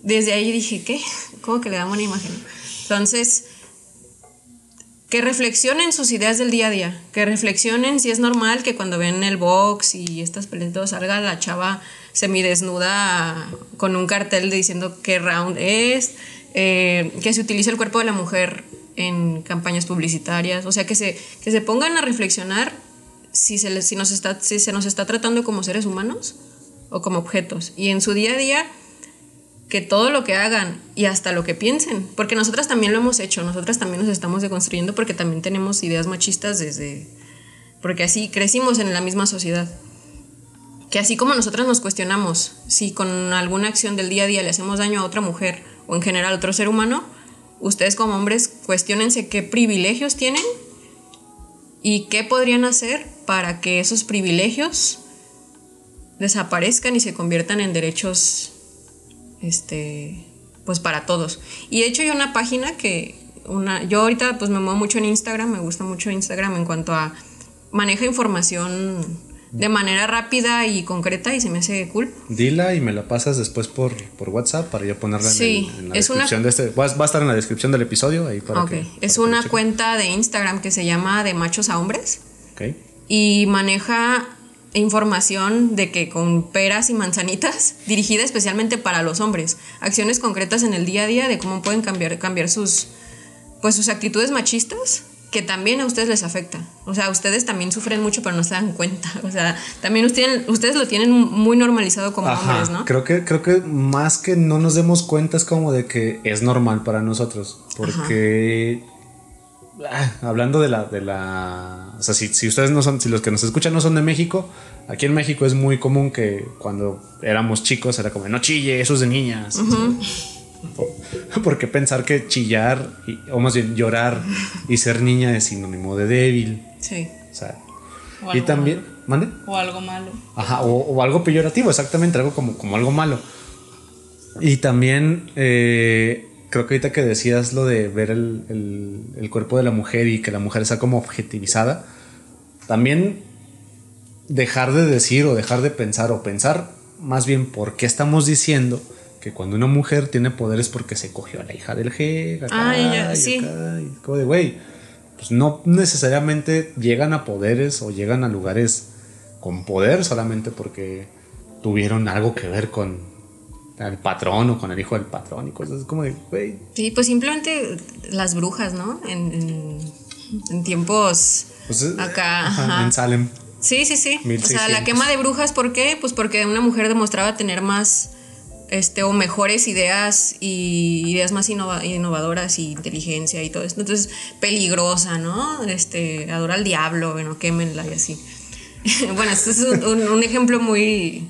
Desde ahí dije, ¿qué? ¿Cómo que le dan buena imagen? Entonces, que reflexionen sus ideas del día a día, que reflexionen si es normal que cuando ven el box y estas peleas salga la chava semidesnuda con un cartel diciendo qué round es, eh, que se utilice el cuerpo de la mujer en campañas publicitarias, o sea, que se, que se pongan a reflexionar si se, si, nos está, si se nos está tratando como seres humanos o como objetos. Y en su día a día, que todo lo que hagan y hasta lo que piensen, porque nosotras también lo hemos hecho, nosotras también nos estamos deconstruyendo porque también tenemos ideas machistas desde, porque así crecimos en la misma sociedad. Que así como nosotras nos cuestionamos si con alguna acción del día a día le hacemos daño a otra mujer o en general a otro ser humano, ustedes como hombres cuestionense qué privilegios tienen y qué podrían hacer para que esos privilegios desaparezcan y se conviertan en derechos este pues para todos. Y de hecho hay una página que una yo ahorita pues me muevo mucho en Instagram, me gusta mucho Instagram en cuanto a maneja información de manera rápida y concreta y se me hace cool. Dila y me la pasas después por, por WhatsApp para yo ponerla en Sí, el- en, la es una- descripción de este. Va, va a estar en la descripción del episodio ahí para que. es para una cuenta de Instagram que se llama de machos a hombres. Ok. y maneja información de que con peras y manzanitas (laughs) dirigida especialmente para los hombres, acciones concretas en el día a día de cómo pueden cambiar cambiar sus pues sus actitudes machistas que también a ustedes les afecta. O sea, ustedes también sufren mucho pero no se dan cuenta. (laughs) O sea, también ustedes, ustedes lo tienen muy normalizado como Ajá, hombres, ¿no? creo que creo que más que no nos demos cuenta es como de que es normal para nosotros porque ah, hablando de la de la o sea si, si ustedes no son si los que nos escuchan no son de México aquí en México es muy común que cuando éramos chicos era como no chille eso es de niñas (laughs) porque pensar que chillar y- o más bien llorar y ser niña es sinónimo de débil Sí. o sea O y también mande O algo malo. Ajá, o, o algo peyorativo, exactamente, algo como, como algo malo. Y también eh, creo que ahorita que decías lo de ver el, el- el cuerpo de la mujer y que la mujer sea como objetivizada, también dejar de decir o dejar de pensar o pensar más bien por qué estamos diciendo que cuando una mujer tiene poderes porque se cogió a la hija del acá, Ah, ya, sí. acá, y como de güey, pues no necesariamente llegan a poderes o llegan a lugares con poder solamente porque tuvieron algo que ver con el patrón o con el hijo del patrón y cosas como de, güey, Sí, pues simplemente las brujas, ¿no? En, en- en tiempos pues, eh, acá. ajá, en Salem. Sí, sí, sí. O sea, 1600. la quema de brujas, ¿por qué? Pues porque una mujer demostraba tener más, este, o mejores ideas y ideas más innova- innovadoras y inteligencia y todo esto. Entonces, peligrosa, ¿no? Este, adora al diablo, bueno, quémenla y así. (laughs) bueno, este es un, ejemplo muy...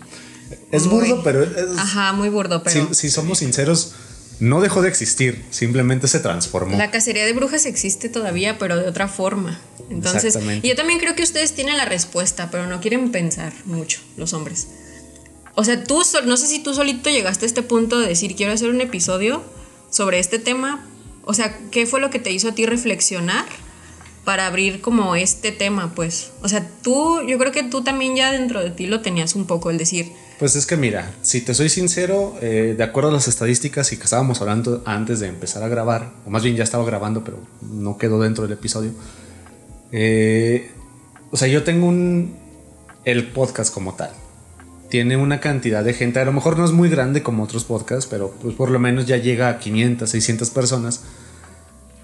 Es muy- burdo, pero es- Ajá, muy burdo, pero... si, si somos sinceros, no dejó de existir, simplemente se transformó. La cacería de brujas existe todavía, pero de otra forma. Entonces, Exactamente. y yo también creo que ustedes tienen la respuesta, pero no quieren pensar mucho, los hombres. O sea, tú, no sé si tú solito llegaste a este punto de decir, quiero hacer un episodio sobre este tema. O sea, ¿qué fue lo que te hizo a ti reflexionar para abrir como este tema, pues? O sea, tú, yo creo que tú también ya dentro de ti lo tenías un poco, el decir, Pues es que mira, si te soy sincero, eh, de acuerdo a las estadísticas y que estábamos hablando antes de empezar a grabar, o más bien ya estaba grabando, pero no quedó dentro del episodio. eh, o sea, yo tengo un. El podcast como tal. Tiene una cantidad de gente, a lo mejor no es muy grande como otros podcasts, pero pues por lo menos ya llega a 500, 600 personas.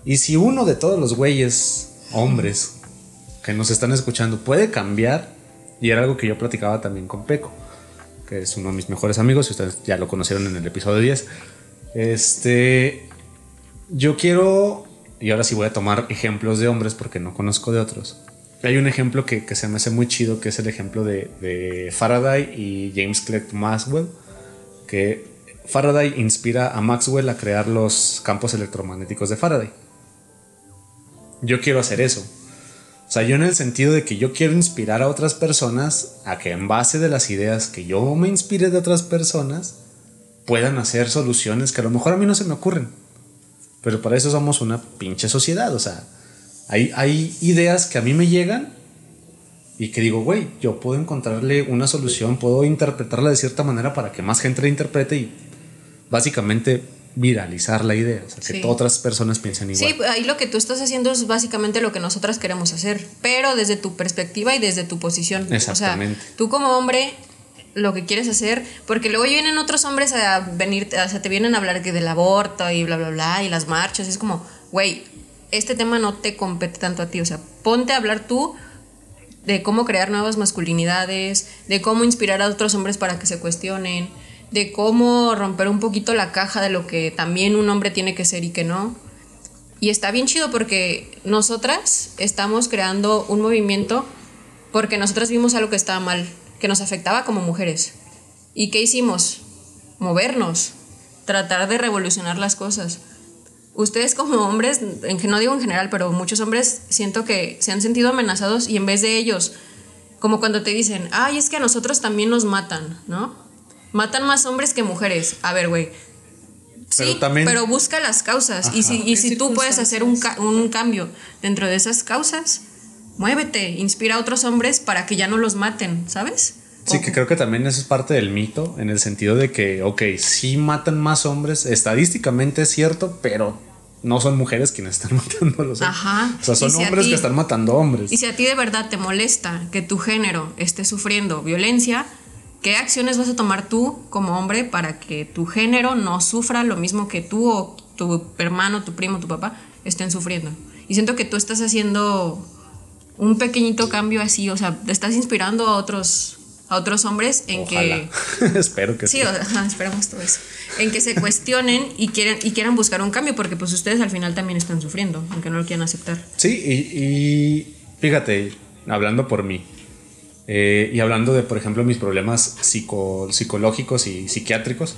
Y si uno de todos los güeyes, hombres, que nos están escuchando puede cambiar, y era algo que yo platicaba también con Peco, que es uno de mis mejores amigos, y ustedes ya lo conocieron en el episodio 10. Este, yo quiero, y ahora sí voy a tomar ejemplos de hombres porque no conozco de otros. Hay un ejemplo que, se me hace muy chido, que es el ejemplo de, de Faraday y James Clerk Maxwell, que Faraday inspira a Maxwell a crear los campos electromagnéticos de Faraday. Yo quiero hacer eso. O sea, yo en el sentido de que yo quiero inspirar a otras personas a que en base de las ideas que yo me inspire de otras personas puedan hacer soluciones que a lo mejor a mí no se me ocurren. Pero para eso somos una pinche sociedad. O sea, hay, hay ideas que a mí me llegan y que digo, güey, yo puedo encontrarle una solución, puedo interpretarla de cierta manera para que más gente la interprete y básicamente viralizar la idea, o sea, que Sí. otras personas piensen igual. Sí, ahí lo que tú estás haciendo es básicamente lo que nosotras queremos hacer, pero desde tu perspectiva y desde tu posición. Exactamente. O sea, tú como hombre lo que quieres hacer, porque luego vienen otros hombres a venir, o sea, te vienen a hablar que del aborto y bla, bla, bla, y las marchas, y es como, güey, este tema no te compete tanto a ti, o sea, ponte a hablar tú de cómo crear nuevas masculinidades, de cómo inspirar a otros hombres para que se cuestionen, de cómo romper un poquito la caja de lo que también un hombre tiene que ser y que no. Y está bien chido porque nosotras estamos creando un movimiento porque nosotras vimos algo que estaba mal, que nos afectaba como mujeres. ¿Y qué hicimos? Movernos, tratar de revolucionar las cosas. Ustedes como hombres, en que no digo en general, pero muchos hombres siento que se han sentido amenazados y en vez de ellos, como cuando te dicen, ay, es que a nosotros también nos matan, ¿no? Matan más hombres que mujeres. A ver, güey. Pero Sí, también- pero busca las causas. Y si, y ¿Qué si tú puedes hacer un, ca- un cambio dentro de esas causas, muévete, inspira a otros hombres para que ya no los maten, ¿sabes? Sí, que creo que también eso es parte del mito, en el sentido de que, ok, sí matan más hombres, estadísticamente es cierto, pero no son mujeres quienes están (laughs) matándolos. ¿eh? Ajá. O sea, son si a hombres ti- que están matando hombres. Y si a ti de verdad te molesta que tu género esté sufriendo violencia, ¿qué acciones vas a tomar tú como hombre para que tu género no sufra lo mismo que tú o tu hermano, tu primo, tu papá estén sufriendo? Y siento que tú estás haciendo un pequeñito cambio así, o sea, te estás inspirando a otros a otros hombres en que Ojalá. (laughs) Espero que sí. Sí, ajá, esperamos todo eso. En que se cuestionen y quieran, y quieran buscar un cambio, porque pues ustedes al final también están sufriendo, aunque no lo quieran aceptar. Sí, y, y fíjate, hablando por mí, eh, y hablando de, por ejemplo, mis problemas psico- psicológicos y psiquiátricos,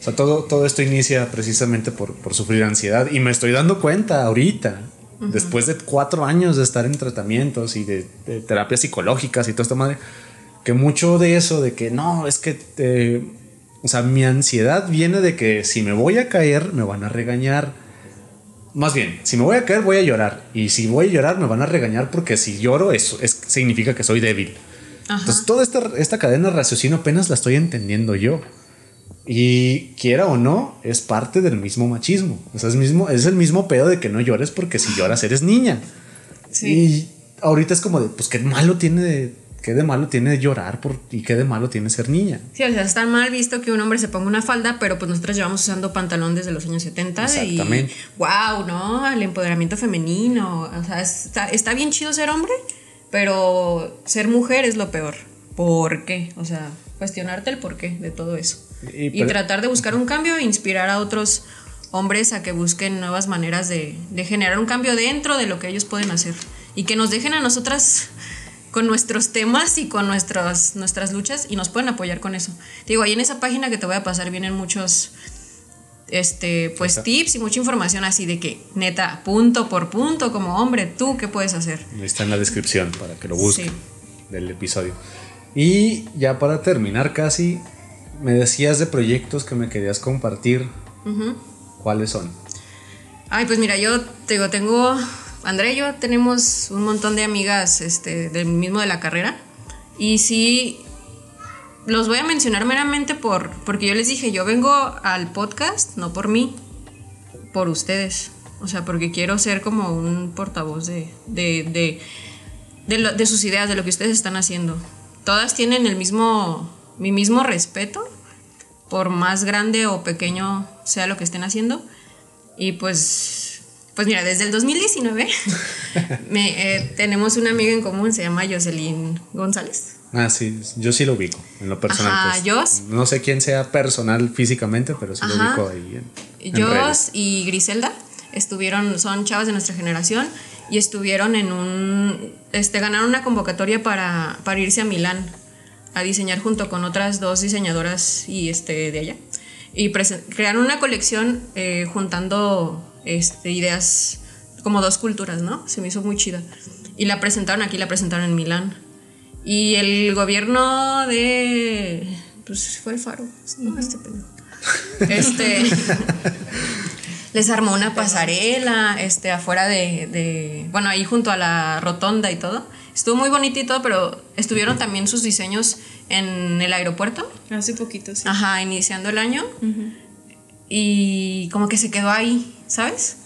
o sea, todo, todo esto inicia precisamente por, por sufrir ansiedad, y me estoy dando cuenta ahorita, después de cuatro años de estar en tratamientos y de, de terapias psicológicas y toda esta madre, que mucho de eso, de que no, es que, eh, o sea, mi ansiedad viene de que si me voy a caer, me van a regañar. Más bien, si me voy a caer, voy a llorar. Y si voy a llorar, me van a regañar porque si lloro, eso es, significa que soy débil. Ajá. Entonces, toda esta, esta cadena de raciocinio apenas la estoy entendiendo yo. Y quiera o no, es parte del mismo machismo. O sea, es, mismo, es el mismo pedo de que no llores porque si lloras eres niña. Y ahorita es como de, pues, ¿qué malo tiene qué de malo tiene llorar por, y qué de malo tiene ser niña? Sí, o sea, está mal visto que un hombre se ponga una falda, pero pues nosotros llevamos usando pantalón desde los años 70 Exactamente. y wow, ¿no? El empoderamiento femenino, o sea, está, está bien chido ser hombre, pero ser mujer es lo peor. ¿Por qué? O sea, cuestionarte el porqué de todo eso. Y- Y, pero- tratar de buscar un cambio e inspirar a otros hombres a que busquen nuevas maneras de, de generar un cambio dentro de lo que ellos pueden hacer. Y que nos dejen a nosotras con nuestros temas y con nuestras, nuestras luchas y nos pueden apoyar con eso. Te digo, ahí en esa página que te voy a pasar vienen muchos este, pues tips y mucha información así de que, neta, punto por punto, como hombre, tú qué puedes hacer. Está en la descripción para que lo busquen Sí. del episodio. Y ya para terminar casi, me decías de proyectos que me querías compartir. ¿Cuáles son? Ay, pues mira, yo te digo, tengo, André y yo tenemos un montón de amigas este, del mismo de la carrera. Y sí, los voy a mencionar meramente por, porque yo les dije, yo vengo al podcast, no por mí, por ustedes. O sea, porque quiero ser como un portavoz de, de, de, de, lo- de sus ideas, de lo que ustedes están haciendo. Todas tienen el mismo, mi mismo respeto, por más grande o pequeño sea lo que estén haciendo. Y pues, pues mira, desde el 2019 (laughs) me, eh, tenemos una amiga en común, se llama Jocelyn González. Ah, sí, yo sí lo ubico, en lo personal. Ajá, pues. Jos. No sé quién sea personal físicamente, pero sí lo Ajá. ubico ahí. En, en Jos redes. y Griselda estuvieron, son chavas de nuestra generación y estuvieron en un, este, ganaron una convocatoria para, para irse a Milán a diseñar junto con otras dos diseñadoras y este de allá y crearon una colección eh, juntando este, ideas como dos culturas, ¿no? Se me hizo muy chida. Y la presentaron aquí, la presentaron en Milán. Y el gobierno de. Pues fue el faro. No, este pendejo. Este. (laughs) les armó una pasarela este, afuera de, de, Bueno, ahí junto a la rotonda y todo. Estuvo muy bonito y todo, pero estuvieron también sus diseños en el aeropuerto. Hace poquito, sí. Ajá, iniciando el año. Y como que se quedó ahí, ¿sabes?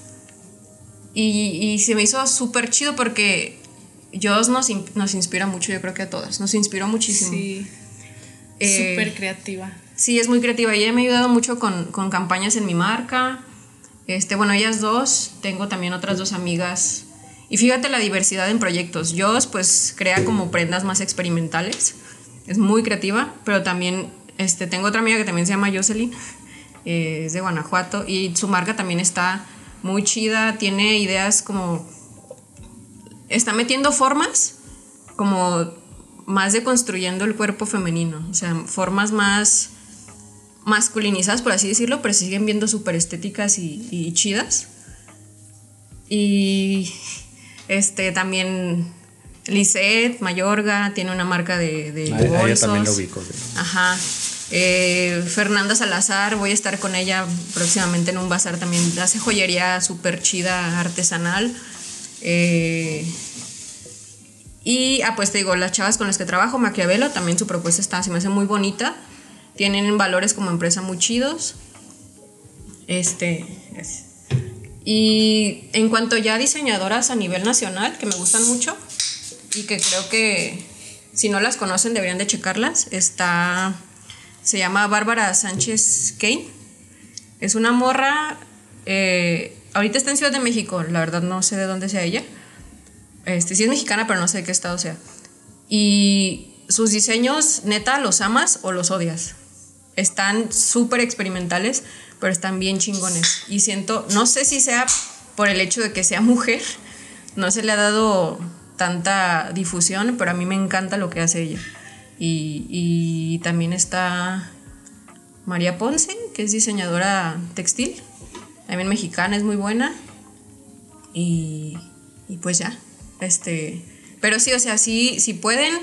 Y, y se me hizo súper chido porque Dios nos, nos inspira mucho, yo creo que a todas. Nos inspiró muchísimo. Sí. Eh, súper creativa. Sí, es muy creativa. Y ella me ha ayudado mucho con, con campañas en mi marca. Este, bueno, ellas dos, tengo también otras dos amigas. Y fíjate la diversidad en proyectos. Yo pues crea como prendas más experimentales. Es muy creativa, pero también este, tengo otra amiga que también se llama Jocelyn, eh, es de Guanajuato, y su marca también está muy chida, tiene ideas como... Está metiendo formas como más de construyendo el cuerpo femenino, o sea, formas más masculinizadas, por así decirlo, pero siguen viendo súper estéticas y, chidas. Y este también Lisette Mayorga tiene una marca de, de bolsos. también lo ubico. Ajá. Eh, Fernanda Salazar, voy a estar con ella próximamente en un bazar también. Hace joyería súper chida, artesanal. Eh, y, ah, pues te digo, las chavas con las que trabajo, Maquiavelo, también su propuesta está, se me hace muy bonita. Tienen valores como empresa muy chidos. Este, Y en cuanto ya a diseñadoras a nivel nacional, que me gustan mucho y que creo que si no las conocen deberían de checarlas, está, se llama Bárbara Sánchez Kane. Es una morra, eh, ahorita está en Ciudad de México, la verdad no sé de dónde sea ella. Este, sí es mexicana, pero no sé de qué estado sea. Y sus diseños, neta, los amas o los odias están súper experimentales, pero están bien chingones. Y siento, no sé si sea por el hecho de que sea mujer, no se le ha dado tanta difusión, pero a mí me encanta lo que hace ella. Y, también está María Ponce, que es diseñadora textil, también mexicana, es muy buena. Y, y pues ya, este, pero sí, o sea, sí, si pueden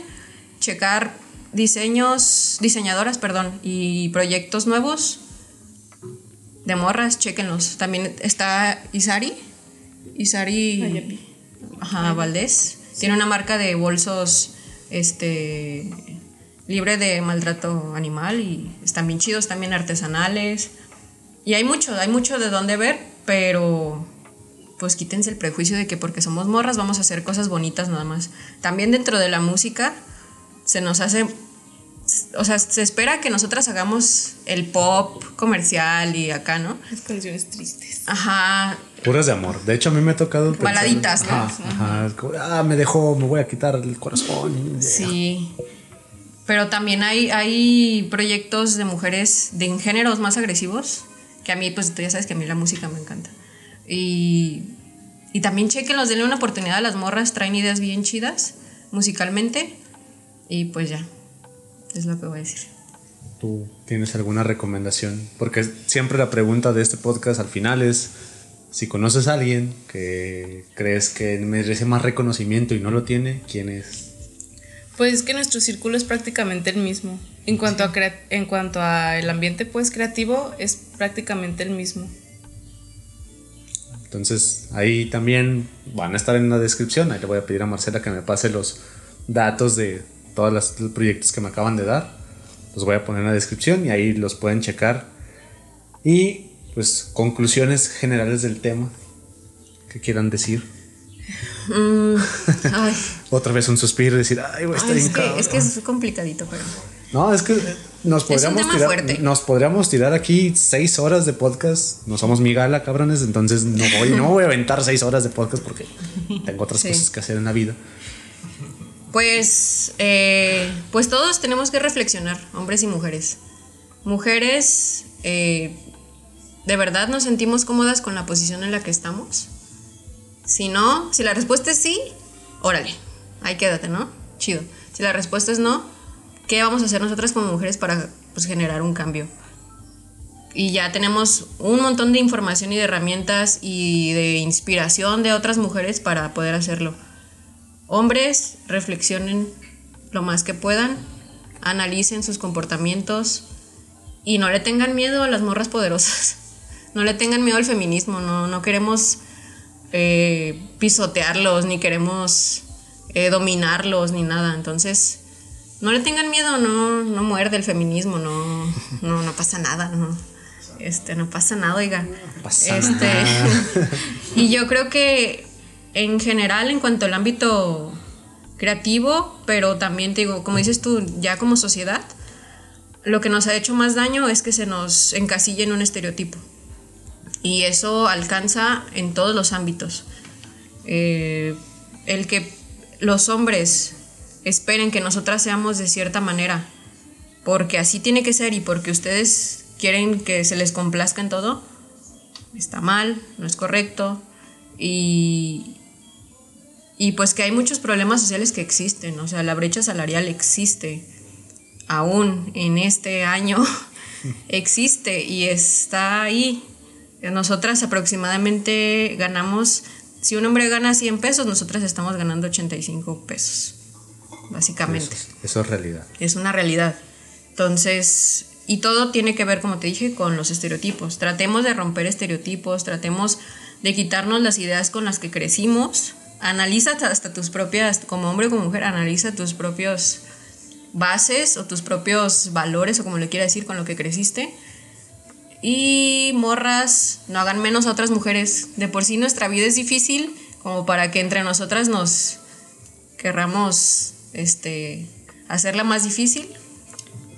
checar diseños, diseñadoras, perdón, y proyectos nuevos de morras, chequenlos. También está Isari, Isari ajá, Valdés. Tiene una marca de bolsos este libre de maltrato animal y están bien chidos, también artesanales. Y hay mucho, hay mucho de dónde ver, pero pues quítense el prejuicio de que porque somos morras vamos a hacer cosas bonitas nada más. También dentro de la música se nos hace, o sea, se espera que nosotras hagamos el pop comercial y acá, ¿no? Las canciones tristes. Ajá. Puras de amor. De hecho, a mí me ha tocado... Baladitas, ¿no? Ajá, ah, me dejó, me voy a quitar el corazón. Sí. Pero también hay, hay proyectos de mujeres de géneros más agresivos, que a mí, pues tú ya sabes que a mí la música me encanta. Y, y también chequenlos, denle una oportunidad a las morras, traen ideas bien chidas musicalmente. Y pues ya, es lo que voy a decir. ¿Tú tienes alguna recomendación? Porque siempre la pregunta de este podcast al final es, si conoces a alguien que crees que merece más reconocimiento y no lo tiene, ¿quién es? Pues es que nuestro círculo es prácticamente el mismo. En cuanto, a en cuanto a el ambiente pues creativo, es prácticamente el mismo. Entonces ahí también van a estar en la descripción. Ahí le voy a pedir a Marcela que me pase los datos de todos los proyectos que me acaban de dar. Los voy a poner en la descripción y ahí los pueden checar. Y pues conclusiones generales del tema que quieran decir. Mm, (laughs) Otra vez un suspiro y decir, ay, güey, está es, que, es que es complicadito, pero. No, es que nos podríamos, tirar, nos podríamos tirar aquí seis horas de podcast. No somos migala, cabrones, entonces no voy, no voy a aventar seis horas de podcast porque tengo otras cosas que hacer en la vida. Pues, eh, pues todos tenemos que reflexionar, hombres y mujeres. Mujeres, eh, ¿de verdad nos sentimos cómodas con la posición en la que estamos? Si no, si la respuesta es sí, órale, ahí quédate, ¿no? Chido. Si la respuesta es no, ¿qué vamos a hacer nosotras como mujeres para pues, generar un cambio? Y ya tenemos un montón de información y de herramientas y de inspiración de otras mujeres para poder hacerlo. hombres reflexionen lo más que puedan, analicen sus comportamientos y no le tengan miedo a las morras poderosas. (laughs) No le tengan miedo al feminismo, no, no queremos eh, pisotearlos, ni queremos eh, dominarlos, ni nada. Entonces, no le tengan miedo, no, no muerde el feminismo, no, no, no pasa nada, no. Este, no pasa nada, oiga. este, (laughs) y yo creo que en general, en cuanto al ámbito creativo, pero también te digo, como dices tú, ya como sociedad, lo que nos ha hecho más daño es que se nos encasilla en un estereotipo. Y eso alcanza en todos los ámbitos. Eh, el que los hombres esperen que nosotras seamos de cierta manera, porque así tiene que ser y porque ustedes quieren que se les complazca en todo, está mal, no es correcto. Y, y pues que hay muchos problemas sociales que existen, o sea, la brecha salarial existe, aún en este año (laughs) existe y está ahí. Nosotras aproximadamente ganamos, si un hombre gana 100 pesos, nosotras estamos ganando 85 pesos, básicamente. Eso, es realidad. Es una realidad. Entonces, y todo tiene que ver, como te dije, con los estereotipos. Tratemos de romper estereotipos, tratemos de quitarnos las ideas con las que crecimos analiza hasta tus propias, como hombre o como mujer, analiza tus propios bases o tus propios valores o como le quiera decir con lo que creciste. Y morras, no hagan menos a otras mujeres. De por sí nuestra vida es difícil como para que entre nosotras nos querramos este, hacerla más difícil.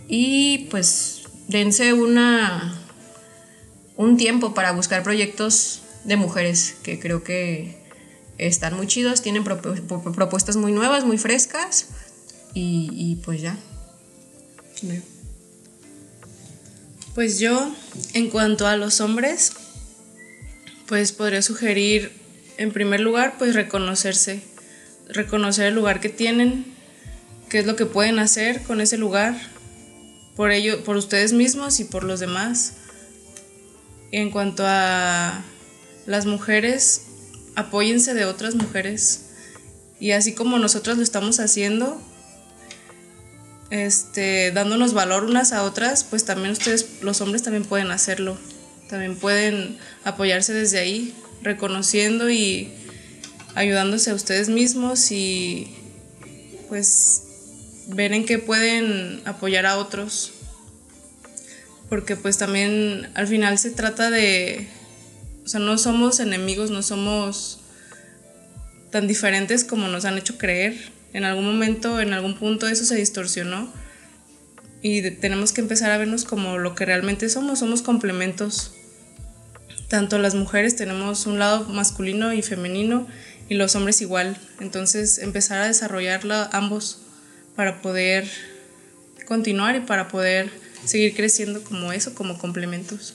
Y pues dense una, un tiempo para buscar proyectos de mujeres que creo que están muy chidos, tienen propuestas muy nuevas, muy frescas y, pues ya. Pues yo, en cuanto a los hombres, pues podría sugerir, en primer lugar, pues reconocerse, reconocer el lugar que tienen, qué es lo que pueden hacer con ese lugar, por ello, por ustedes mismos y por los demás. En cuanto a las mujeres, apóyense de otras mujeres. Y así como nosotros lo estamos haciendo, este, dándonos valor unas a otras, pues también ustedes, los hombres, también pueden hacerlo. También pueden apoyarse desde ahí, reconociendo y ayudándose a ustedes mismos y pues ver en qué pueden apoyar a otros. Porque pues también al final se trata de o sea, no somos enemigos, no somos tan diferentes como nos han hecho creer. En algún momento, en algún punto eso se distorsionó y tenemos que empezar a vernos como lo que realmente somos, somos complementos. Tanto las mujeres tenemos un lado masculino y femenino y los hombres igual. Entonces empezar a desarrollarla ambos para poder continuar y para poder seguir creciendo como eso, como complementos.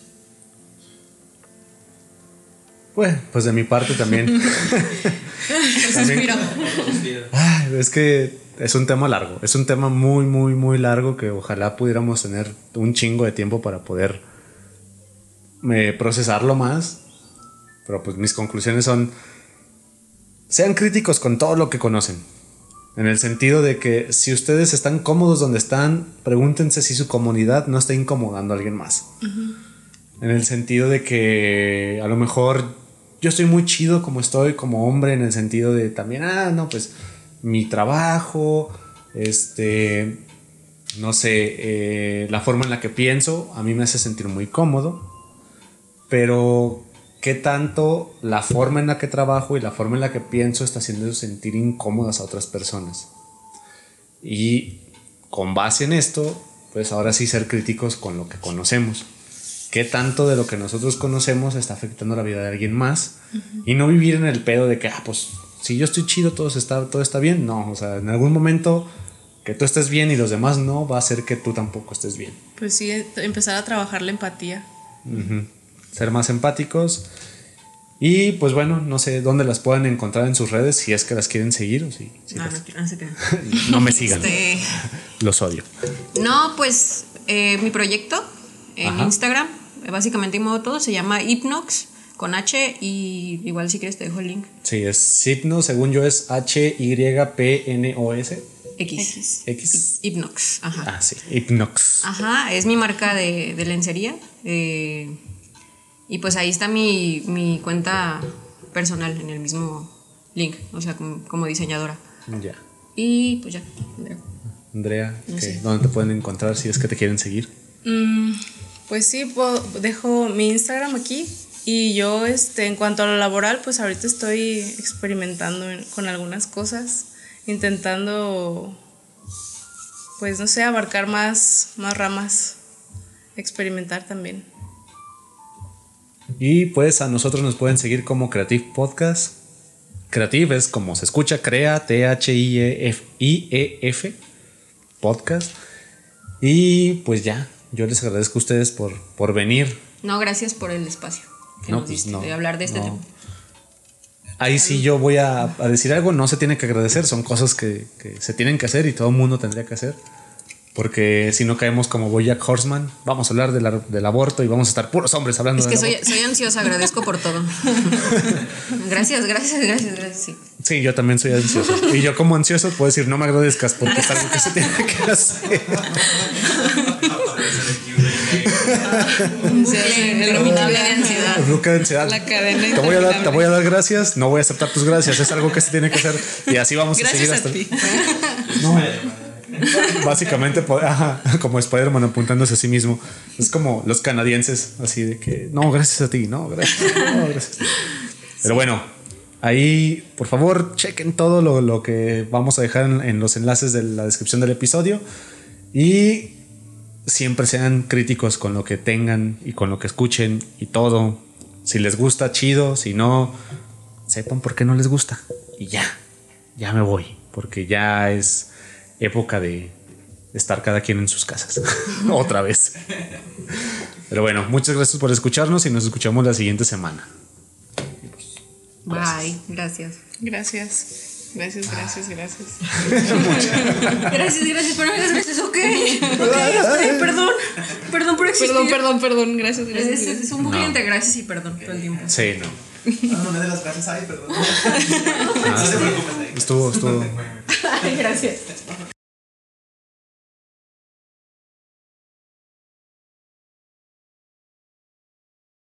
Pues, pues de mi parte también. (laughs) es que es un tema largo, es un tema muy, muy, muy largo que ojalá pudiéramos tener un chingo de tiempo para poder eh, procesarlo más. Pero pues mis conclusiones son, sean críticos con todo lo que conocen. En el sentido de que si ustedes están cómodos donde están, pregúntense si su comunidad no está incomodando a alguien más. En el sentido de que a lo mejor yo estoy muy chido como estoy como hombre en el sentido de también, ah, no, pues mi trabajo, este, no sé, eh, la forma en la que pienso a mí me hace sentir muy cómodo, pero qué tanto la forma en la que trabajo y la forma en la que pienso está haciendo sentir incómodas a otras personas. Y con base en esto, pues ahora sí ser críticos con lo que conocemos qué tanto de lo que nosotros conocemos está afectando la vida de alguien más y no vivir en el pedo de que, ah, pues si yo estoy chido, todo está, todo está bien. No, o sea, en algún momento que tú estés bien y los demás no, va a hacer que tú tampoco estés bien. Pues sí, empezar a trabajar la empatía. Ser más empáticos. Y pues bueno, no sé dónde las pueden encontrar en sus redes, si es que las quieren seguir o si. Ah, no, (laughs) no, me sigan. Este, los odio. No, pues eh, mi proyecto en Instagram básicamente modo todo, se llama Hypnox con H y igual si quieres te dejo el link. Sí, es Hypnos, según yo es H-Y-P-N-O-S. X. X. Hypnox, ajá. Ah, sí, Hypnox. Ajá, es mi marca de, de lencería. eh, y pues ahí está mi, mi cuenta personal en el mismo link, o sea, como, como diseñadora. Ya. Y pues ya. Andrea. Andrea, No ¿qué- sé. ¿dónde te pueden encontrar si es que te quieren seguir? Mm, pues sí, dejo mi Instagram aquí. Y yo, este, en cuanto a lo laboral, pues ahorita estoy experimentando en- con algunas cosas, intentando, pues no sé, abarcar más, más ramas, experimentar también. Y pues a nosotros nos pueden seguir como Creative Podcast. Creative es como se escucha, crea, T-H-I-E-F, I-E-F, podcast. Y pues ya, yo les agradezco a ustedes por, por venir. No, gracias por el espacio que No, nos pues diste no, de hablar de este no. tema. Ahí sí yo voy a, a decir algo, no se tiene que agradecer, son cosas que, que se tienen que hacer y todo el mundo tendría que hacer. Porque si no caemos como Boyack Horseman, vamos a hablar de la- del aborto y vamos a estar puros hombres hablando Es que soy, soy ansiosa, agradezco por todo. (laughs) gracias, gracias, gracias, gracias. Sí. Sí, yo también soy ansioso. Y yo como ansioso puedo decir, no me agradezcas porque es algo que se tiene que hacer. (laughs) (laughs) Interminable de ansiedad. El bloque de ansiedad. La cadena te voy, a dar, te interminable. voy a dar gracias, no voy a aceptar tus gracias, es algo que se tiene que hacer y así vamos a seguir Gracias hasta. (laughs) No. Básicamente, ajá, como Spider-Man apuntándose a sí mismo. Es como los canadienses, así de que, no, gracias a ti, no, gracias. no, gracias. Pero bueno, ahí, por favor, chequen todo lo, lo que vamos a dejar en, en los enlaces de la descripción del episodio. Y siempre sean críticos con lo que tengan y con lo que escuchen y todo. Si les gusta, chido. Si no, sepan por qué no les gusta. Y ya, ya me voy. Porque ya es época de estar cada quien en sus casas. (laughs) Otra vez. Pero bueno, muchas gracias por escucharnos y nos escuchamos la siguiente semana. Bye, gracias. Gracias. Gracias, gracias, gracias. (laughs) Gracias, gracias, pero no me das gracias, (laughs) ok. Ok, ok, perdón. Perdón por existir. Perdón, perdón, perdón. Gracias, Es, gracias. es- es un bucle No. entre gracias y perdón todo el tiempo. Sí, no. Ah, no me de las gracias, ay, perdón. (laughs) Ah, No se preocupen. Estuvo, estuvo. Ay, gracias.